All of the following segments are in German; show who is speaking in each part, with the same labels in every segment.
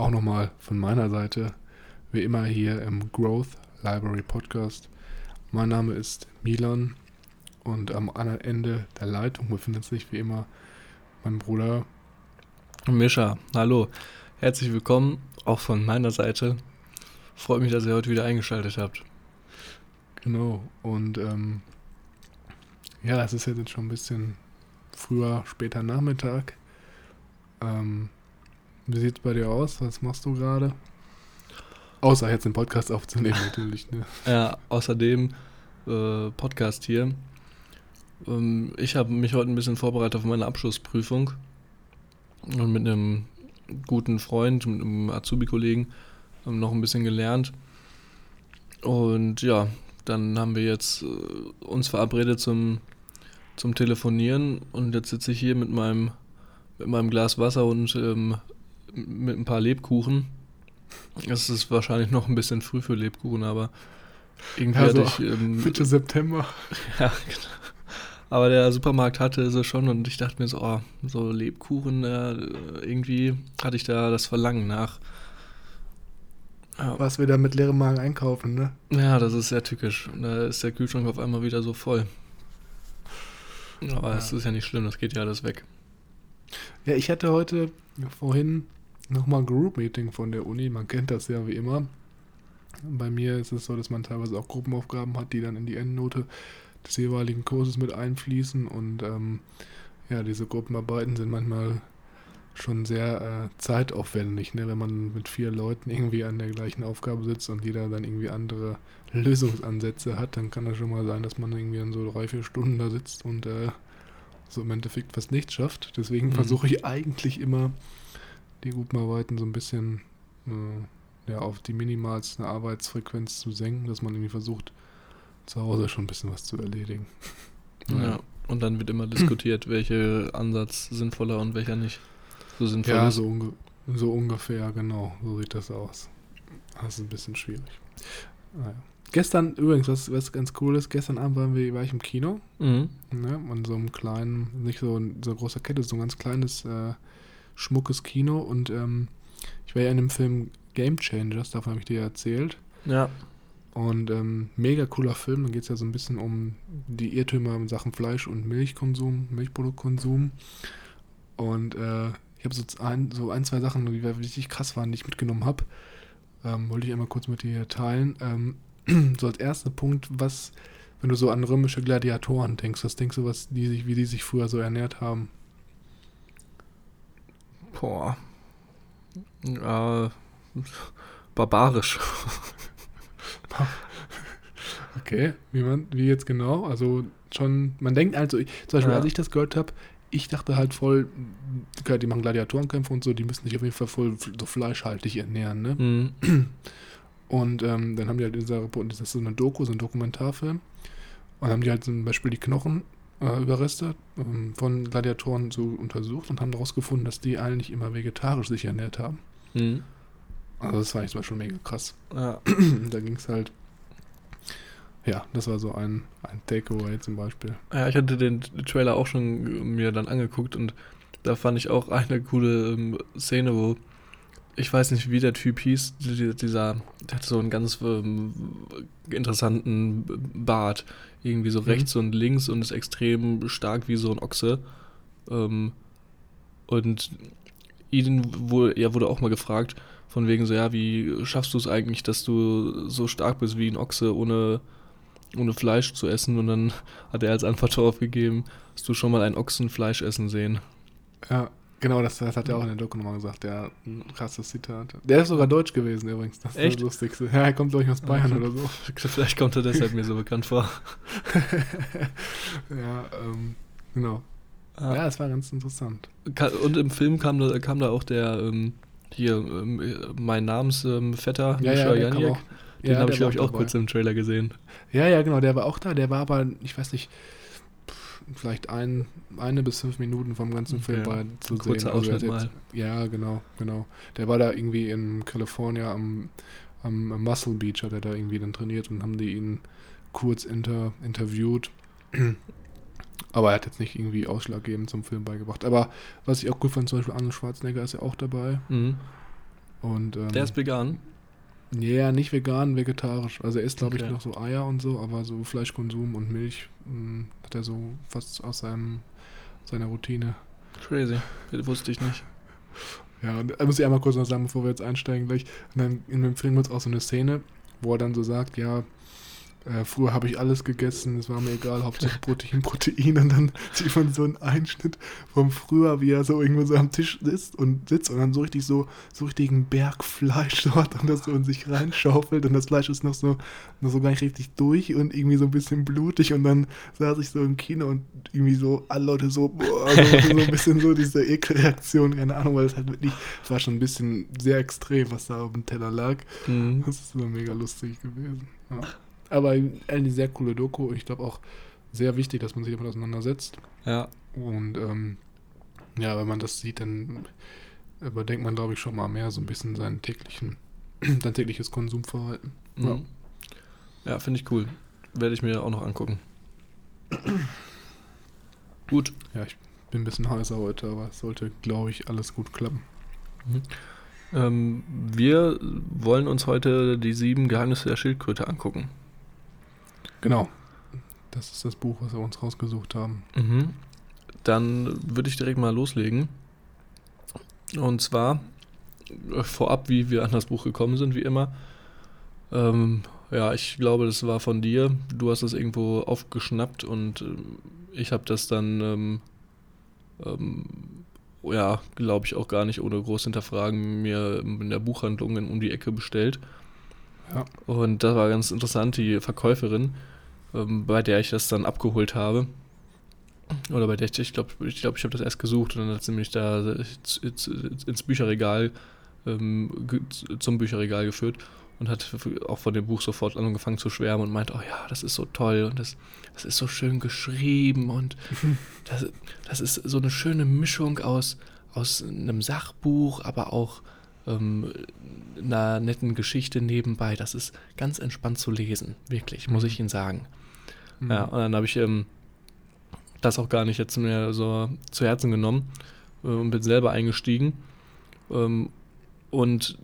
Speaker 1: auch nochmal von meiner Seite, wie immer hier im Growth Library Podcast. Mein Name ist Milan und am anderen Ende der Leitung befindet sich wie immer mein Bruder
Speaker 2: Mischa. Hallo, herzlich willkommen auch von meiner Seite. Freut mich, dass ihr heute wieder eingeschaltet habt.
Speaker 1: Genau, und ähm, ja, es ist jetzt schon ein bisschen früher, später Nachmittag. Ähm, wie sieht es bei dir aus? Was machst du gerade? Außer jetzt den Podcast aufzunehmen, natürlich. Ne?
Speaker 2: Ja, außerdem äh, Podcast hier. Ähm, ich habe mich heute ein bisschen vorbereitet auf meine Abschlussprüfung und mit einem guten Freund, mit einem Azubi-Kollegen ähm, noch ein bisschen gelernt. Und ja, dann haben wir jetzt äh, uns verabredet zum, zum Telefonieren und jetzt sitze ich hier mit meinem, mit meinem Glas Wasser und ähm, mit ein paar Lebkuchen. Es ist wahrscheinlich noch ein bisschen früh für Lebkuchen, aber irgendwie
Speaker 1: also,
Speaker 2: hatte ich.
Speaker 1: Ähm, Mitte September.
Speaker 2: Ja, genau. Aber der Supermarkt hatte sie schon und ich dachte mir so, oh, so Lebkuchen, äh, irgendwie hatte ich da das Verlangen nach.
Speaker 1: Ja. Was wir da mit leerem Magen einkaufen, ne?
Speaker 2: Ja, das ist sehr tückisch. Da ist der Kühlschrank auf einmal wieder so voll. Aber es ja. ist ja nicht schlimm, das geht ja alles weg.
Speaker 1: Ja, ich hatte heute vorhin nochmal ein Group-Meeting von der Uni. Man kennt das ja wie immer. Bei mir ist es so, dass man teilweise auch Gruppenaufgaben hat, die dann in die Endnote des jeweiligen Kurses mit einfließen. Und ähm, ja, diese Gruppenarbeiten sind manchmal schon sehr äh, zeitaufwendig, ne? wenn man mit vier Leuten irgendwie an der gleichen Aufgabe sitzt und jeder dann irgendwie andere Lösungsansätze hat, dann kann das schon mal sein, dass man irgendwie dann so drei, vier Stunden da sitzt und äh, so im Endeffekt fast nichts schafft. Deswegen mhm. versuche ich eigentlich immer die Gruppenarbeiten so ein bisschen äh, ja, auf die minimalste Arbeitsfrequenz zu senken, dass man irgendwie versucht, zu Hause schon ein bisschen was zu erledigen.
Speaker 2: ja. ja. Und dann wird immer diskutiert, welcher Ansatz sinnvoller und welcher nicht so sinnvoll
Speaker 1: ja, so, unge so ungefähr, genau. So sieht das aus. Das ist ein bisschen schwierig. Naja. Gestern, übrigens, was, was ganz cool ist, gestern Abend waren wir, war ich im Kino. Mhm. Ne, an so einem kleinen, nicht so, so eine große Kette, so ein ganz kleines äh, schmuckes Kino und ähm, ich war ja in dem Film Game Changers, davon habe ich dir erzählt.
Speaker 2: Ja.
Speaker 1: Und ähm, mega cooler Film, da geht es ja so ein bisschen um die Irrtümer in Sachen Fleisch- und Milchkonsum, Milchproduktkonsum. Und äh, ich habe so ein, so ein, zwei Sachen, die richtig krass waren, die ich mitgenommen habe. Ähm, wollte ich einmal kurz mit dir teilen. Ähm, so als erster Punkt, was, wenn du so an römische Gladiatoren denkst, was denkst du, was die sich, wie die sich früher so ernährt haben?
Speaker 2: Boah. Äh, barbarisch.
Speaker 1: okay, wie, man, wie jetzt genau? Also schon, man denkt also, zum Beispiel, ja. als ich das gehört habe, ich dachte halt voll, die machen Gladiatorenkämpfe und so, die müssen sich auf jeden Fall voll so fleischhaltig ernähren, ne? Mhm. Und ähm, dann haben die halt in dieser Report, das ist so eine Doku, so ein Dokumentarfilm. Und dann haben die halt zum Beispiel die Knochen äh, Überreste ähm, von Gladiatoren so untersucht und haben daraus gefunden, dass die eigentlich immer vegetarisch sich ernährt haben. Mhm. Also das war ich schon mega krass. Ja. da ging es halt. Ja, das war so ein, ein Takeaway zum Beispiel.
Speaker 2: Ja, ich hatte den Trailer auch schon mir dann angeguckt und da fand ich auch eine coole ähm, Szene, wo ich weiß nicht, wie der Typ hieß, dieser, der hat so einen ganz ähm, interessanten Bart. Irgendwie so mhm. rechts und links und ist extrem stark wie so ein Ochse. Ähm, und ihn wurde, ja, wurde auch mal gefragt, von wegen so, ja, wie schaffst du es eigentlich, dass du so stark bist wie ein Ochse, ohne, ohne Fleisch zu essen? Und dann hat er als Antwort darauf gegeben, hast du schon mal einen Ochsen Fleisch essen sehen?
Speaker 1: Ja, Genau, das, das, hat er auch in der Doku nochmal gesagt. Ja, ein krasses Zitat. Der ist sogar deutsch gewesen übrigens. Das ist Echt? das Lustigste. Ja, er kommt, glaube ich, aus Bayern oder so.
Speaker 2: Vielleicht kommt er deshalb mir so bekannt vor.
Speaker 1: ja, ähm, genau. Ah. Ja, es war ganz interessant.
Speaker 2: Und im Film kam da, kam da auch der, ähm, hier, ähm, mein Namensvetter,
Speaker 1: Ja, ja, der kam
Speaker 2: Janiak, den
Speaker 1: Ja,
Speaker 2: habe ich, glaube ich, auch
Speaker 1: dabei.
Speaker 2: kurz im Trailer gesehen.
Speaker 1: Ja, ja, genau, der war auch da. Der war aber, ich weiß nicht, vielleicht ein, eine bis fünf Minuten vom ganzen Film
Speaker 2: Ja,
Speaker 1: war zu sehen. Also jetzt- Ja, genau, genau. Der war da irgendwie in Kalifornien am, am, am Muscle Beach, hat er da irgendwie dann trainiert und haben die ihn kurz inter, interviewt. Aber er hat jetzt nicht irgendwie ausschlaggebend zum Film beigebracht. Aber was ich auch gut fand, zum Beispiel Arnold Schwarzenegger ist ja auch dabei.
Speaker 2: Mhm.
Speaker 1: Und, ähm,
Speaker 2: Der ist vegan.
Speaker 1: Ja, nicht vegan, vegetarisch. Also er isst, glaube ich,
Speaker 2: Okay.
Speaker 1: noch so Eier und so, aber so Fleischkonsum und Milch mh, hat er so fast aus seinem, seiner Routine.
Speaker 2: Crazy. Das wusste ich nicht.
Speaker 1: Ja, und da muss ich einmal kurz noch sagen, bevor wir jetzt einsteigen gleich. Und dann in dem Film gibt es auch so eine Szene, wo er dann so sagt, ja, äh, früher habe ich alles gegessen, es war mir egal, Hauptsache Protein, Protein. Und dann sieht man so einen Einschnitt vom früher, wie er so irgendwo so am Tisch sitzt und sitzt und dann so richtig so, so richtigen Berg Fleisch dort und das so in sich reinschaufelt und das Fleisch ist noch so, noch so gar nicht richtig durch und irgendwie so ein bisschen blutig und dann saß ich so im Kino und irgendwie so alle Leute so, boah, so, so ein bisschen so diese Ekelreaktion, keine Ahnung, weil es halt wirklich, es war schon ein bisschen sehr extrem, was da auf dem Teller lag.
Speaker 2: Mhm.
Speaker 1: Das ist so mega lustig gewesen. Ja. Aber eine sehr coole Doku. Ich glaube auch sehr wichtig, dass man sich damit auseinandersetzt.
Speaker 2: Ja,
Speaker 1: Und ähm, ja, wenn man das sieht, dann überdenkt man, glaube ich, schon mal mehr so ein bisschen seinen täglichen, sein tägliches Konsumverhalten. Ja.
Speaker 2: Mhm. Ja, finde ich cool. Werde ich mir auch noch angucken. Gut.
Speaker 1: Ja, ich bin ein bisschen heißer heute, aber es sollte, glaube ich, alles gut klappen.
Speaker 2: Ähm, wir wollen uns heute die sieben Geheimnisse der Schildkröte angucken.
Speaker 1: Genau. Das ist das Buch, was wir uns rausgesucht haben.
Speaker 2: Mhm. Dann würde ich direkt mal loslegen. Und zwar äh, vorab, wie wir an das Buch gekommen sind, wie immer. Ähm, ja, ich glaube, das war von dir. Du hast es irgendwo aufgeschnappt und ähm, ich habe das dann, ähm, ähm, ja, glaube ich auch gar nicht ohne groß hinterfragen, mir in der Buchhandlung um die Ecke bestellt.
Speaker 1: Ja.
Speaker 2: Und das war ganz interessant, die Verkäuferin, ähm, bei der ich das dann abgeholt habe. Oder bei der ich, ich glaube, ich, glaub, ich habe das erst gesucht und dann hat sie mich da ins, ins, ins Bücherregal, ähm, zum Bücherregal geführt und hat auch von dem Buch sofort angefangen zu schwärmen und meint, oh ja, das ist so toll und das, das ist so schön geschrieben und das, das ist so eine schöne Mischung aus, aus einem Sachbuch, aber auch ähm, einer netten Geschichte nebenbei. Das ist ganz entspannt zu lesen, wirklich, muss ich Ihnen sagen.
Speaker 1: Mhm.
Speaker 2: Ja, und dann habe ich ähm, das auch gar nicht jetzt mehr so zu Herzen genommen äh, und bin selber eingestiegen. Ähm, und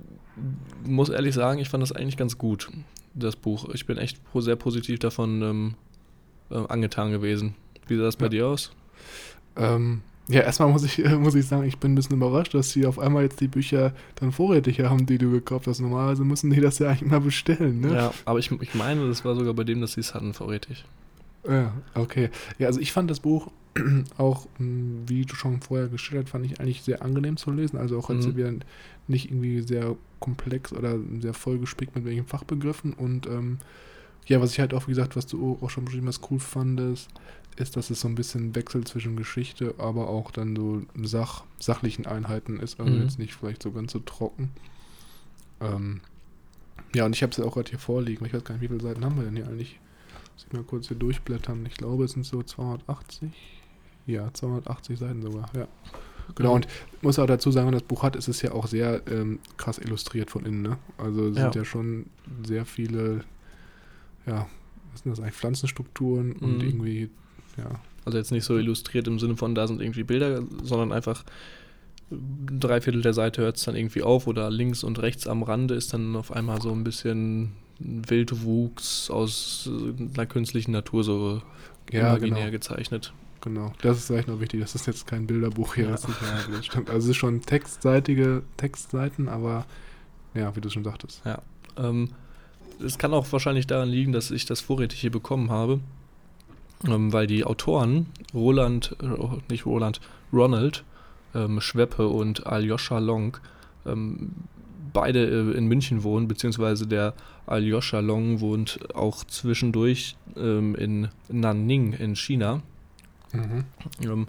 Speaker 2: muss ehrlich sagen, ich fand das eigentlich ganz gut, das Buch. Ich bin echt sehr positiv davon ähm, äh, angetan gewesen. Wie sah das bei
Speaker 1: Ja.
Speaker 2: dir aus?
Speaker 1: Ähm, ja, erstmal muss ich, muss ich sagen, ich bin ein bisschen überrascht, dass sie auf einmal jetzt die Bücher dann vorrätig haben, die du gekauft hast. Normalerweise müssen die das ja eigentlich mal bestellen, ne?
Speaker 2: Ja, aber ich, ich meine, das war sogar bei dem, dass sie es hatten vorrätig.
Speaker 1: Ja, okay. Ja, also ich fand das Buch auch, mh, wie du schon vorher geschildert, fand ich eigentlich sehr angenehm zu lesen. Also auch jetzt
Speaker 2: Mhm.
Speaker 1: wieder nicht irgendwie sehr komplex oder sehr vollgespickt mit welchen Fachbegriffen. Und ähm, ja, was ich halt auch, wie gesagt, was du auch schon beschrieben hast, cool fandest, ist, dass es so ein bisschen Wechsel zwischen Geschichte, aber auch dann so Sach, sachlichen Einheiten ist. Also
Speaker 2: Mhm.
Speaker 1: jetzt nicht vielleicht so ganz so trocken. Ähm, ja, und ich habe es ja auch gerade hier vorliegen. Ich weiß gar nicht, wie viele Seiten haben wir denn hier eigentlich? Muss ich mal kurz hier durchblättern. Ich glaube, es sind so 280. Ja, 280 Seiten sogar, ja. Genau, und ich muss auch dazu sagen, wenn das Buch hat, ist es ja auch sehr ähm, krass illustriert von innen, ne? Also es
Speaker 2: Ja.
Speaker 1: sind ja schon sehr viele, ja, was sind das eigentlich, Pflanzenstrukturen und
Speaker 2: Mhm.
Speaker 1: irgendwie, ja,
Speaker 2: Also jetzt nicht so illustriert im Sinne von, da sind irgendwie Bilder, sondern einfach drei Viertel der Seite hört es dann irgendwie auf oder links und rechts am Rande ist dann auf einmal so ein bisschen Wildwuchs aus äh, einer künstlichen Natur so
Speaker 1: ja,
Speaker 2: imaginär
Speaker 1: genau,
Speaker 2: gezeichnet.
Speaker 1: genau. Das ist vielleicht noch wichtig, das ist jetzt kein Bilderbuch hier,
Speaker 2: Ja.
Speaker 1: ich ja das stimmt. Also es ist schon textseitige Textseiten, aber ja, wie du schon sagtest.
Speaker 2: Ähm, es kann auch wahrscheinlich daran liegen, dass ich das vorrätig hier bekommen habe, ähm, weil die Autoren Roland, äh, nicht Roland, Ronald ähm, Schweppe und Aljoscha Long ähm, beide äh, in München wohnen, beziehungsweise der Aljoscha Long wohnt auch zwischendurch ähm, in Nanning in China.
Speaker 1: Mhm.
Speaker 2: Ähm,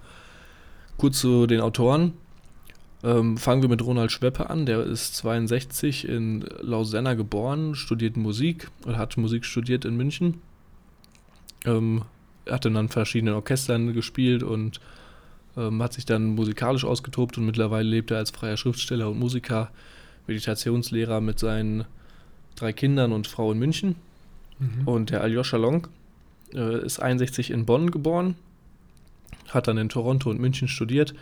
Speaker 2: kurz zu den Autoren. Ähm, fangen wir mit Ronald Schweppe an. Der ist 62 in Lausanne geboren, studiert Musik oder hat Musik studiert in München. Ähm, hat dann an verschiedenen Orchestern gespielt und ähm, hat sich dann musikalisch ausgetobt und mittlerweile lebt er als freier Schriftsteller und Musiker, Meditationslehrer mit seinen drei Kindern und Frau in München.
Speaker 1: Mhm.
Speaker 2: Und der Aljoscha Long äh, ist 61 in Bonn geboren, hat dann in Toronto und München studiert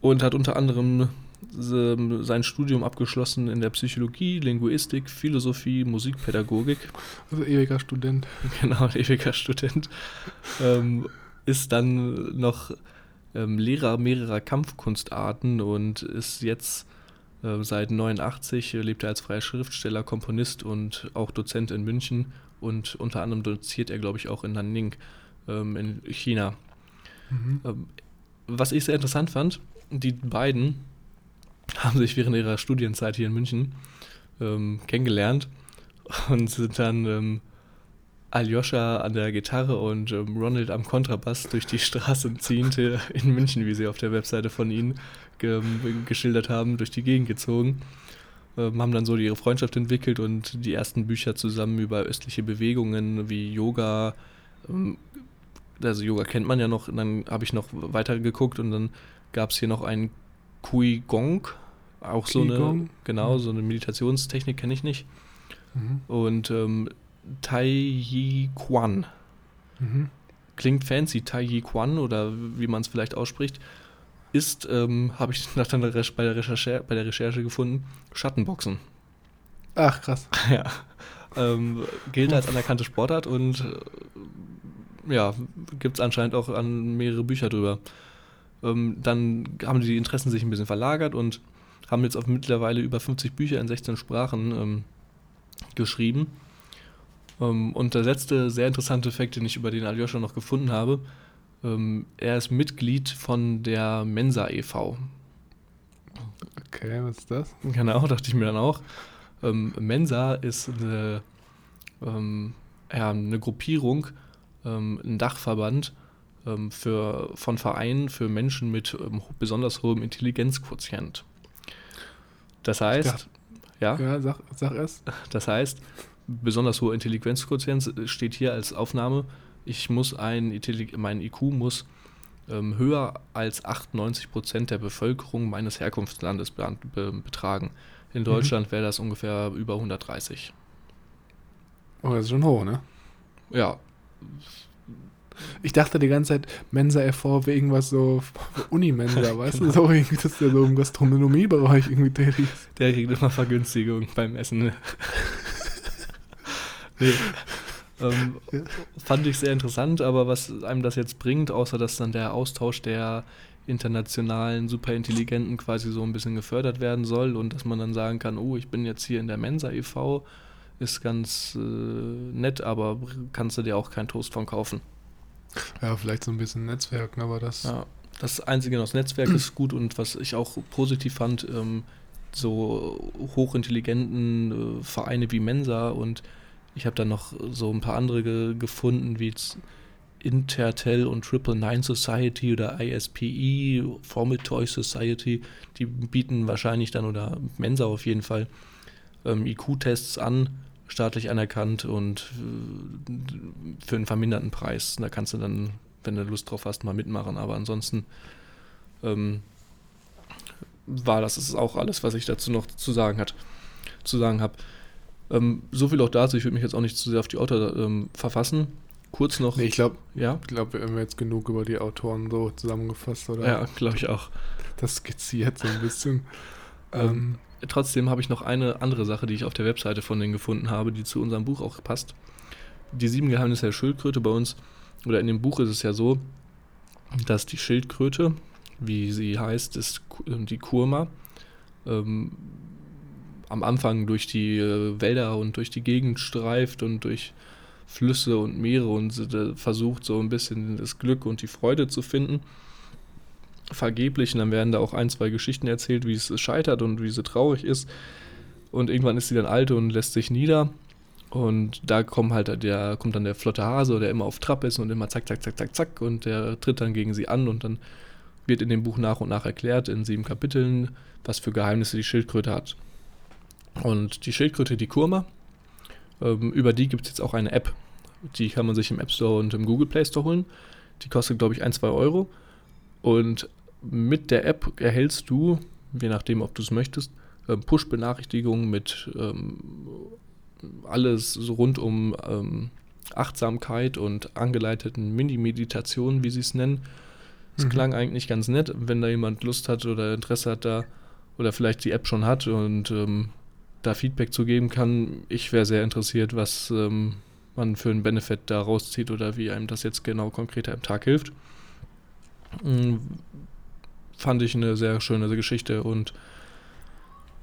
Speaker 2: und hat unter anderem sein Studium abgeschlossen in der Psychologie, Linguistik, Philosophie, Musikpädagogik.
Speaker 1: Also ewiger Student.
Speaker 2: Genau, ewiger Student. Ähm, ist dann noch ähm, Lehrer mehrerer Kampfkunstarten und ist jetzt äh, seit 89 äh, lebt er als freier Schriftsteller, Komponist und auch Dozent in München und unter anderem doziert er, glaube ich, auch in Nanning ähm, in China.
Speaker 1: Mhm.
Speaker 2: Ähm, was ich sehr interessant fand, die beiden haben sich während ihrer Studienzeit hier in München ähm, kennengelernt und sind dann ähm, Aljoscha an der Gitarre und ähm, Ronald am Kontrabass durch die Straßen ziehend hier in München, wie sie auf der Webseite von ihnen ge geschildert haben, durch die Gegend gezogen. Ähm, haben dann so ihre Freundschaft entwickelt und die ersten Bücher zusammen über östliche Bewegungen wie Yoga. Ähm, also Yoga kennt man ja noch, dann habe ich noch weiter geguckt und dann gab es hier noch einen Kui Gong, auch so eine, genau,
Speaker 1: Mhm.
Speaker 2: so eine Meditationstechnik kenne ich nicht.
Speaker 1: Mhm.
Speaker 2: Und ähm, Tai Yi Quan.
Speaker 1: Mhm.
Speaker 2: Klingt fancy, Tai Yi Quan oder wie man es vielleicht ausspricht, ist, ähm, habe ich nach der bei, der Recherche, bei der Recherche gefunden, Schattenboxen.
Speaker 1: Ach, krass.
Speaker 2: ja. Ähm, gilt als anerkannte Sportart und äh, ja, gibt es anscheinend auch an mehrere Bücher drüber. Ähm, dann haben die Interessen sich ein bisschen verlagert und haben jetzt auf mittlerweile über 50 Bücher in 16 Sprachen ähm, geschrieben. Ähm, und der letzte sehr interessante Fakt, den ich über den Aljoscha noch gefunden habe, ähm, er ist Mitglied von der Mensa e.V.
Speaker 1: Okay, was ist das?
Speaker 2: Genau, dachte ich mir dann auch. Ähm, Mensa ist eine, ähm, ja, eine Gruppierung, ähm, ein Dachverband für, von Vereinen für Menschen mit ähm, besonders hohem Intelligenzquotient. Das heißt,
Speaker 1: dachte-
Speaker 2: ja,
Speaker 1: Ja, sag, sag erst.
Speaker 2: das heißt, besonders hoher Intelligenzquotient steht hier als Aufnahme, ich muss ein, mein IQ muss ähm, höher als 98% der Bevölkerung meines Herkunftslandes be be betragen. In Deutschland wäre das ungefähr über 130.
Speaker 1: Oh, das ist schon hoch, ne?
Speaker 2: Ja,
Speaker 1: Ich dachte die ganze Zeit, Mensa e.V. wäre irgendwas so Unimensa, weißt du? So irgendwie, dass der so im Gastronomiebereich irgendwie tätig ist.
Speaker 2: der kriegt immer Vergünstigung beim Essen. nee. Ähm, fand ich sehr interessant, aber was einem das jetzt bringt, außer dass dann der Austausch der internationalen Superintelligenten quasi so ein bisschen gefördert werden soll und dass man dann sagen kann, oh, ich bin jetzt hier in der Mensa e.V., ist ganz äh, nett, aber kannst du dir auch keinen Toast von kaufen.
Speaker 1: Ja, vielleicht so ein bisschen Netzwerken, aber das.
Speaker 2: Ja, das Einzige das Netzwerk ist gut und was ich auch positiv fand, ähm, so hochintelligenten äh, Vereine wie Mensa und ich habe dann noch so ein paar andere ge gefunden, wie Intertel und Triple Nine Society oder ISPE, Formel Toy Society, die bieten wahrscheinlich dann, oder Mensa auf jeden Fall, ähm, IQ-Tests an, staatlich anerkannt und äh, für einen verminderten Preis. Da kannst du dann, wenn du Lust drauf hast, mal mitmachen. Aber ansonsten ähm, war das ist auch alles, was ich dazu noch zu sagen hat, zu sagen habe. Ähm, so viel auch dazu. Ich würde mich jetzt auch nicht zu sehr auf die Autor ähm, verfassen. Kurz noch,
Speaker 1: Nee, ich glaube,
Speaker 2: ja,
Speaker 1: ich glaub, wir haben jetzt genug über die Autoren so zusammengefasst, oder?
Speaker 2: ja, glaube ich auch.
Speaker 1: Das skizziert so ein bisschen.
Speaker 2: Ähm,
Speaker 1: ähm,
Speaker 2: Trotzdem habe ich noch eine andere Sache, die ich auf der Webseite von denen gefunden habe, die zu unserem Buch auch passt. Die sieben Geheimnisse der Schildkröte bei uns, oder in dem Buch ist es ja so, dass die Schildkröte, wie sie heißt, ist äh, die Kurma, ähm, am Anfang durch die äh, Wälder und durch die Gegend streift und durch Flüsse und Meere und äh, versucht so ein bisschen das Glück und die Freude zu finden. Vergeblich und dann werden da auch ein, zwei Geschichten erzählt, wie es scheitert und wie sie traurig ist. Und irgendwann ist sie dann alt und lässt sich nieder. Und da kommt halt der, kommt dann der flotte Hase, der immer auf Trab ist und immer zack, zack, zack, zack, zack. Und der tritt dann gegen sie an und dann wird in dem Buch nach und nach erklärt, in sieben Kapiteln, was für Geheimnisse die Schildkröte hat. Und die Schildkröte, die Kurma, ähm, über die gibt es jetzt auch eine App. Die kann man sich im App Store und im Google Play Store holen. Die kostet, glaube ich, ein, zwei Euro. Und mit der App erhältst du, je nachdem, ob du es möchtest, ähm, Push-Benachrichtigungen mit ähm, alles so rund um ähm, Achtsamkeit und angeleiteten Mini-Meditationen, wie sie es nennen. Es mhm. klang eigentlich ganz nett, wenn da jemand Lust hat oder Interesse hat da oder vielleicht die App schon hat und ähm, da Feedback zu geben kann. Ich wäre sehr interessiert, was ähm, man für einen Benefit da rauszieht oder wie einem das jetzt genau konkreter im Tag hilft. Mhm. Fand ich eine sehr schöne Geschichte und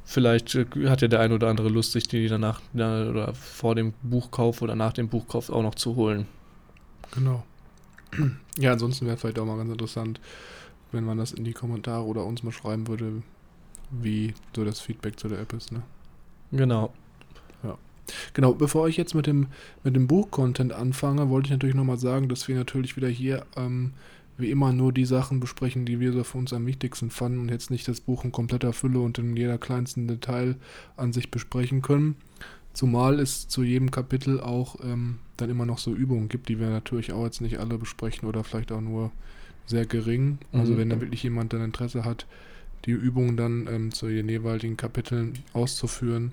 Speaker 2: vielleicht äh, hat ja der ein oder andere Lust, sich die danach oder vor dem Buchkauf oder nach dem Buchkauf auch noch zu holen.
Speaker 1: Genau. Ja, ansonsten wäre vielleicht auch mal ganz interessant, wenn man das in die Kommentare oder uns mal schreiben würde, wie so das Feedback zu der App ist, ne?
Speaker 2: Genau.
Speaker 1: Ja. Genau, bevor ich jetzt mit dem, mit dem Buch-Content anfange, wollte ich natürlich nochmal sagen, dass wir natürlich wieder hier ähm, wie immer nur die Sachen besprechen, die wir so für uns am wichtigsten fanden und jetzt nicht das Buch in kompletter Fülle und in jeder kleinsten Detail an sich besprechen können. Zumal es zu jedem Kapitel auch ähm, dann immer noch so Übungen gibt, die wir natürlich auch jetzt nicht alle besprechen oder vielleicht auch nur sehr gering. Also mhm. wenn da wirklich jemand dann Interesse hat, die Übungen dann ähm, zu den jeweiligen Kapiteln auszuführen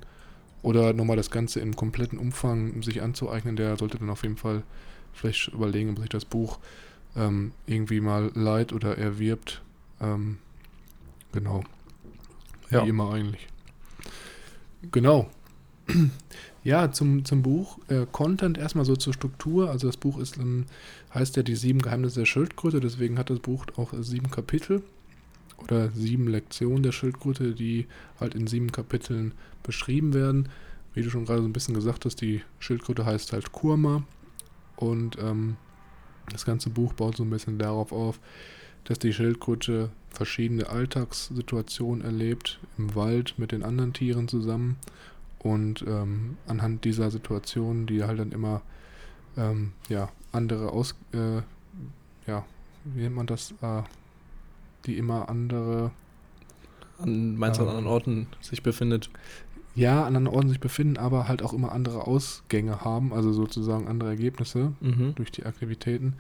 Speaker 1: oder nochmal das Ganze im kompletten Umfang sich anzueignen, der sollte dann auf jeden Fall vielleicht überlegen, ob sich das Buch ähm, irgendwie mal leiht oder erwirbt. Ähm, genau. Wie ja. immer eigentlich. Genau. Ja, zum, zum Buch. Äh, Content erstmal so zur Struktur. Also das Buch ist, ähm, heißt ja die sieben Geheimnisse der Schildkröte, deswegen hat das Buch auch sieben Kapitel oder sieben Lektionen der Schildkröte, die halt in sieben Kapiteln beschrieben werden. Wie du schon gerade so ein bisschen gesagt hast, die Schildkröte heißt halt Kurma und ähm, das ganze Buch baut so ein bisschen darauf auf, dass die Schildkröte verschiedene Alltagssituationen erlebt, im Wald mit den anderen Tieren zusammen und ähm, anhand dieser Situationen, die halt dann immer ähm, ja, andere aus, äh, ja, wie nennt man das, äh, die immer andere.
Speaker 2: An, meinst du, äh, an anderen Orten sich befindet?
Speaker 1: Ja, an anderen Orten sich befinden, aber halt auch immer andere Ausgänge haben, also sozusagen andere Ergebnisse mhm. durch die Aktivitäten.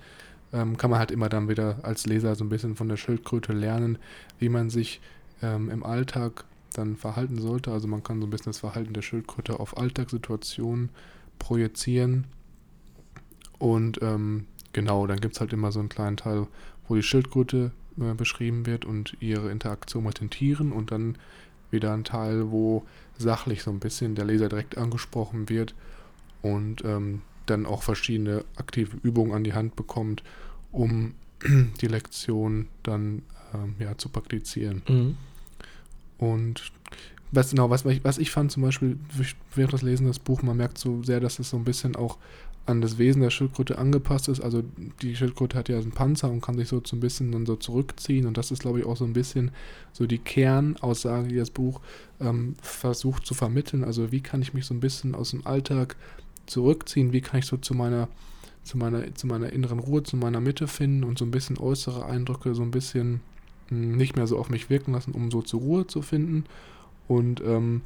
Speaker 1: Ähm, kann man halt immer dann wieder als Leser so ein bisschen von der Schildkröte lernen, wie man sich ähm, im Alltag dann verhalten sollte. Also man kann so ein bisschen das Verhalten der Schildkröte auf Alltagssituationen projizieren. Und ähm, genau, dann gibt es halt immer so einen kleinen Teil, wo die Schildkröte äh, beschrieben wird und ihre Interaktion mit den Tieren und dann wieder ein Teil, wo sachlich so ein bisschen der Leser direkt angesprochen wird und ähm, dann auch verschiedene aktive Übungen an die Hand bekommt, um die Lektion dann ähm, ja, zu praktizieren. Mhm. Und was genau, was, was ich fand zum Beispiel während des Lesens des Buch, man merkt so sehr, dass es so ein bisschen auch an das Wesen der Schildkröte angepasst ist. Also die Schildkröte hat ja einen Panzer und kann sich so, ein bisschen dann so zurückziehen. Und das ist, glaube ich, auch so ein bisschen so die Kernaussage, die das Buch ähm, versucht zu vermitteln. Also wie kann ich mich so ein bisschen aus dem Alltag zurückziehen? Wie kann ich so zu meiner, zu meiner, zu meiner inneren Ruhe, zu meiner Mitte finden und so ein bisschen äußere Eindrücke so ein bisschen mh, hm, nicht mehr so auf mich wirken lassen, um so zur Ruhe zu finden. Und ähm,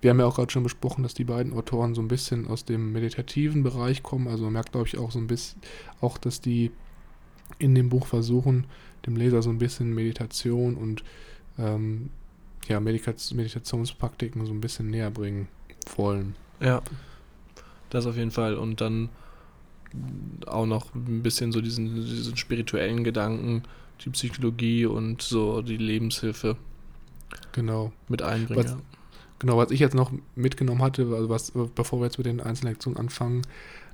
Speaker 1: wir haben ja auch gerade schon besprochen, dass die beiden Autoren so ein bisschen aus dem meditativen Bereich kommen. Also man merkt, glaube ich, auch so ein bisschen, auch dass die in dem Buch versuchen, dem Leser so ein bisschen Meditation und ähm, ja, Meditationspraktiken so ein bisschen näher bringen wollen.
Speaker 2: Ja, das auf jeden Fall. Und dann auch noch ein bisschen so diesen, diesen spirituellen Gedanken, die Psychologie und so die Lebenshilfe
Speaker 1: genau.
Speaker 2: mit einbringen.
Speaker 1: Was, genau, was ich jetzt noch mitgenommen hatte, also was, bevor wir jetzt mit den einzelnen Lektionen anfangen,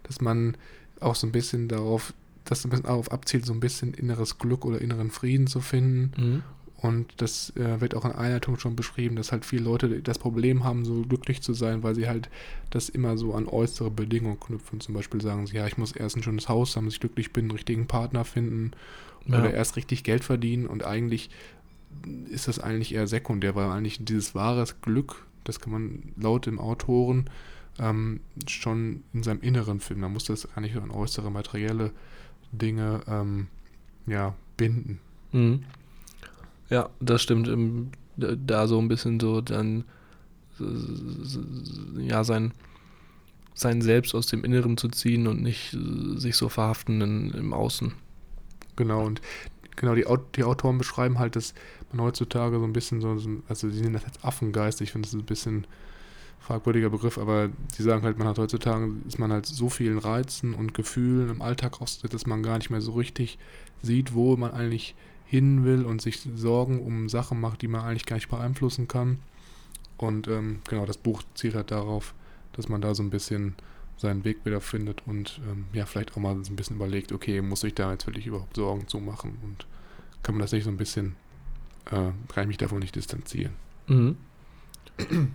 Speaker 1: dass man auch so ein bisschen darauf, dass ein bisschen darauf abzielt, so ein bisschen inneres Glück oder inneren Frieden zu finden. Mhm. Und das äh, wird auch in Einleitung schon beschrieben, dass halt viele Leute das Problem haben, so glücklich zu sein, weil sie halt das immer so an äußere Bedingungen knüpfen. Zum Beispiel sagen sie, ja, ich muss erst ein schönes Haus haben, dass ich glücklich bin, einen richtigen Partner finden ja. oder erst richtig Geld verdienen. Und eigentlich ist das eigentlich eher sekundär, weil eigentlich dieses wahres Glück, das kann man laut dem Autoren ähm, schon in seinem Inneren finden. Man muss das nicht an äußere materielle Dinge ähm, ja, binden. Mhm.
Speaker 2: Ja, das stimmt. Ähm, Da so ein bisschen so dann ja sein sein Selbst aus dem Inneren zu ziehen und nicht äh, sich so verhaften in, im Außen.
Speaker 1: Genau, und genau, die, die Autoren beschreiben halt, dass heutzutage so ein bisschen so, also sie nennen das jetzt Affengeist, ich finde das ein bisschen fragwürdiger Begriff, aber die sagen halt, man hat heutzutage, ist man halt so vielen Reizen und Gefühlen im Alltag ausgesetzt, dass man gar nicht mehr so richtig sieht, wo man eigentlich hin will und sich Sorgen um Sachen macht, die man eigentlich gar nicht beeinflussen kann. Und ähm, genau, das Buch zielt halt darauf, dass man da so ein bisschen seinen Weg wieder findet und ähm, ja, vielleicht auch mal so ein bisschen überlegt, okay, muss ich da jetzt wirklich überhaupt Sorgen zu machen und kann man das nicht so ein bisschen, äh, kann ich mich davon nicht distanzieren.
Speaker 2: Mhm.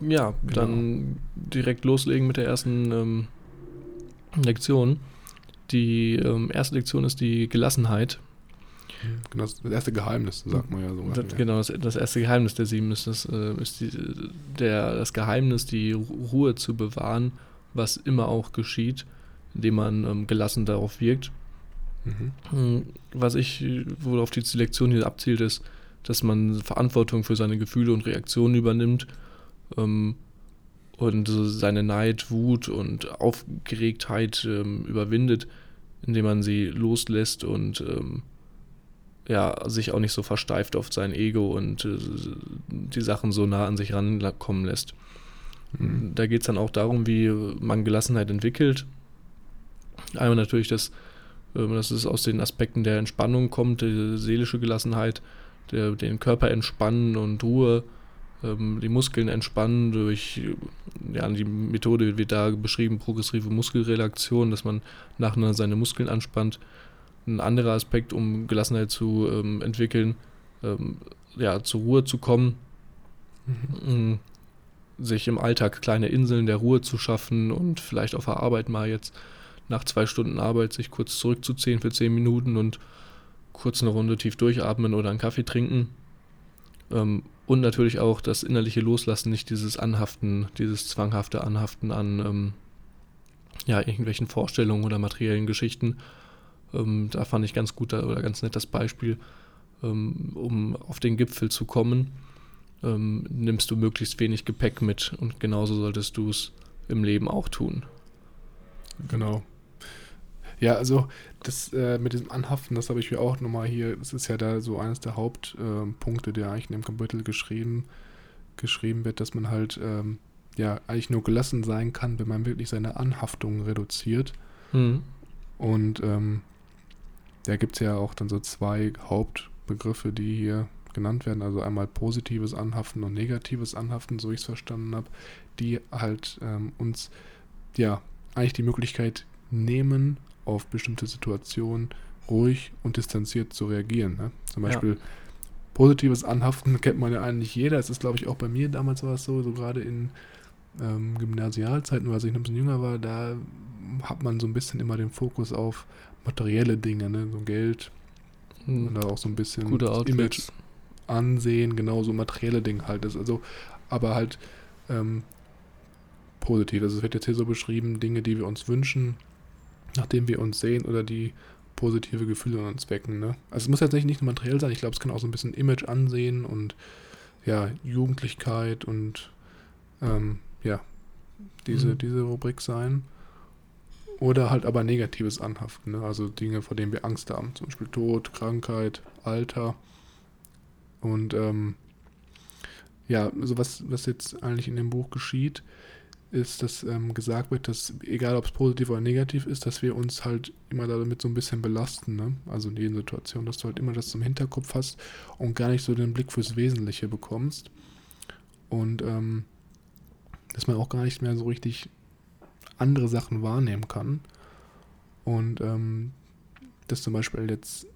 Speaker 2: Ja,
Speaker 1: Genau.
Speaker 2: dann direkt loslegen mit der ersten ähm, Lektion. Die ähm, erste Lektion ist die Gelassenheit.
Speaker 1: Genau, das erste Geheimnis, sagt man ja so.
Speaker 2: Das, genau, das, das erste Geheimnis der sieben ist, das, äh, ist die, der, das Geheimnis, die Ru- Ruhe zu bewahren, was immer auch geschieht, indem man ähm, gelassen darauf wirkt.
Speaker 1: Mhm.
Speaker 2: Hm, Was ich, worauf die Lektion hier abzielt, ist, dass man Verantwortung für seine Gefühle und Reaktionen übernimmt ähm, und seine Neid, Wut und Aufgeregtheit ähm, überwindet, indem man sie loslässt und ähm, ja, sich auch nicht so versteift auf sein Ego und äh, die Sachen so nah an sich rankommen lässt.
Speaker 1: Mhm.
Speaker 2: Da geht es dann auch darum, wie man Gelassenheit entwickelt. Einmal natürlich, dass, dass es aus den Aspekten der Entspannung kommt, die seelische Gelassenheit, der, den Körper entspannen und Ruhe, ähm, die Muskeln entspannen durch, ja, die Methode wird da beschrieben, progressive Muskelrelaktion, dass man nacheinander seine Muskeln anspannt. Ein anderer Aspekt, um Gelassenheit zu ähm, entwickeln, ähm, ja, zur Ruhe zu kommen,
Speaker 1: Mhm.
Speaker 2: mh, sich im Alltag kleine Inseln der Ruhe zu schaffen und vielleicht auf der Arbeit mal jetzt nach zwei Stunden Arbeit sich kurz zurückzuziehen für zehn Minuten und kurz eine Runde tief durchatmen oder einen Kaffee trinken. Ähm, und natürlich auch das innerliche Loslassen, nicht dieses Anhaften, dieses zwanghafte Anhaften an ähm, ja, irgendwelchen Vorstellungen oder materiellen Geschichten. Ähm, da fand ich ganz gut oder ganz nett das Beispiel, ähm, um auf den Gipfel zu kommen ähm, nimmst du möglichst wenig Gepäck mit und genauso solltest du es im Leben auch tun.
Speaker 1: Genau. Ja, also das äh, mit diesem Anhaften, das habe ich mir auch nochmal hier, das ist ja da so eines der Hauptpunkte, der eigentlich in dem Kapitel geschrieben, geschrieben wird, dass man halt ähm, ja eigentlich nur gelassen sein kann, wenn man wirklich seine Anhaftung reduziert.
Speaker 2: Mhm.
Speaker 1: Und ähm, da gibt es ja auch dann so zwei Hauptbegriffe, die hier genannt werden. Also einmal positives Anhaften und negatives Anhaften, so ich es verstanden habe, die halt ähm, uns ja eigentlich die Möglichkeit nehmen, auf bestimmte Situationen ruhig und distanziert zu reagieren. Ne? Zum
Speaker 2: Ja.
Speaker 1: Beispiel positives Anhaften kennt man ja eigentlich jeder. Es ist, glaube ich, auch bei mir damals war es so, so gerade in ähm, Gymnasialzeiten, nur als ich noch ein bisschen jünger war, da hat man so ein bisschen immer den Fokus auf materielle Dinge, ne? so Geld
Speaker 2: Mhm.
Speaker 1: oder auch so ein bisschen
Speaker 2: Gute
Speaker 1: Image. Ansehen, genau so materielle Dinge halt. Das also, aber halt ähm, positiv. Also es wird jetzt hier so beschrieben, Dinge, die wir uns wünschen, nachdem wir uns sehen oder die positive Gefühle in uns wecken. Ne? Also es muss jetzt nicht, nicht nur materiell sein, ich glaube, es kann auch so ein bisschen Image ansehen und ja, Jugendlichkeit und ähm, ja, diese,
Speaker 2: Mhm.
Speaker 1: diese Rubrik sein. Oder halt aber negatives Anhaften, ne? also Dinge, vor denen wir Angst haben, zum Beispiel Tod, Krankheit, Alter. Und ähm, ja, also was, was jetzt eigentlich in dem Buch geschieht, ist, dass ähm, gesagt wird, dass egal ob es positiv oder negativ ist, dass wir uns halt immer damit so ein bisschen belasten, ne? Also in jeden Situation, dass du halt immer das zum Hinterkopf hast und gar nicht so den Blick fürs Wesentliche bekommst. Und ähm, dass man auch gar nicht mehr so richtig andere Sachen wahrnehmen kann. Und ähm, das zum Beispiel jetzt,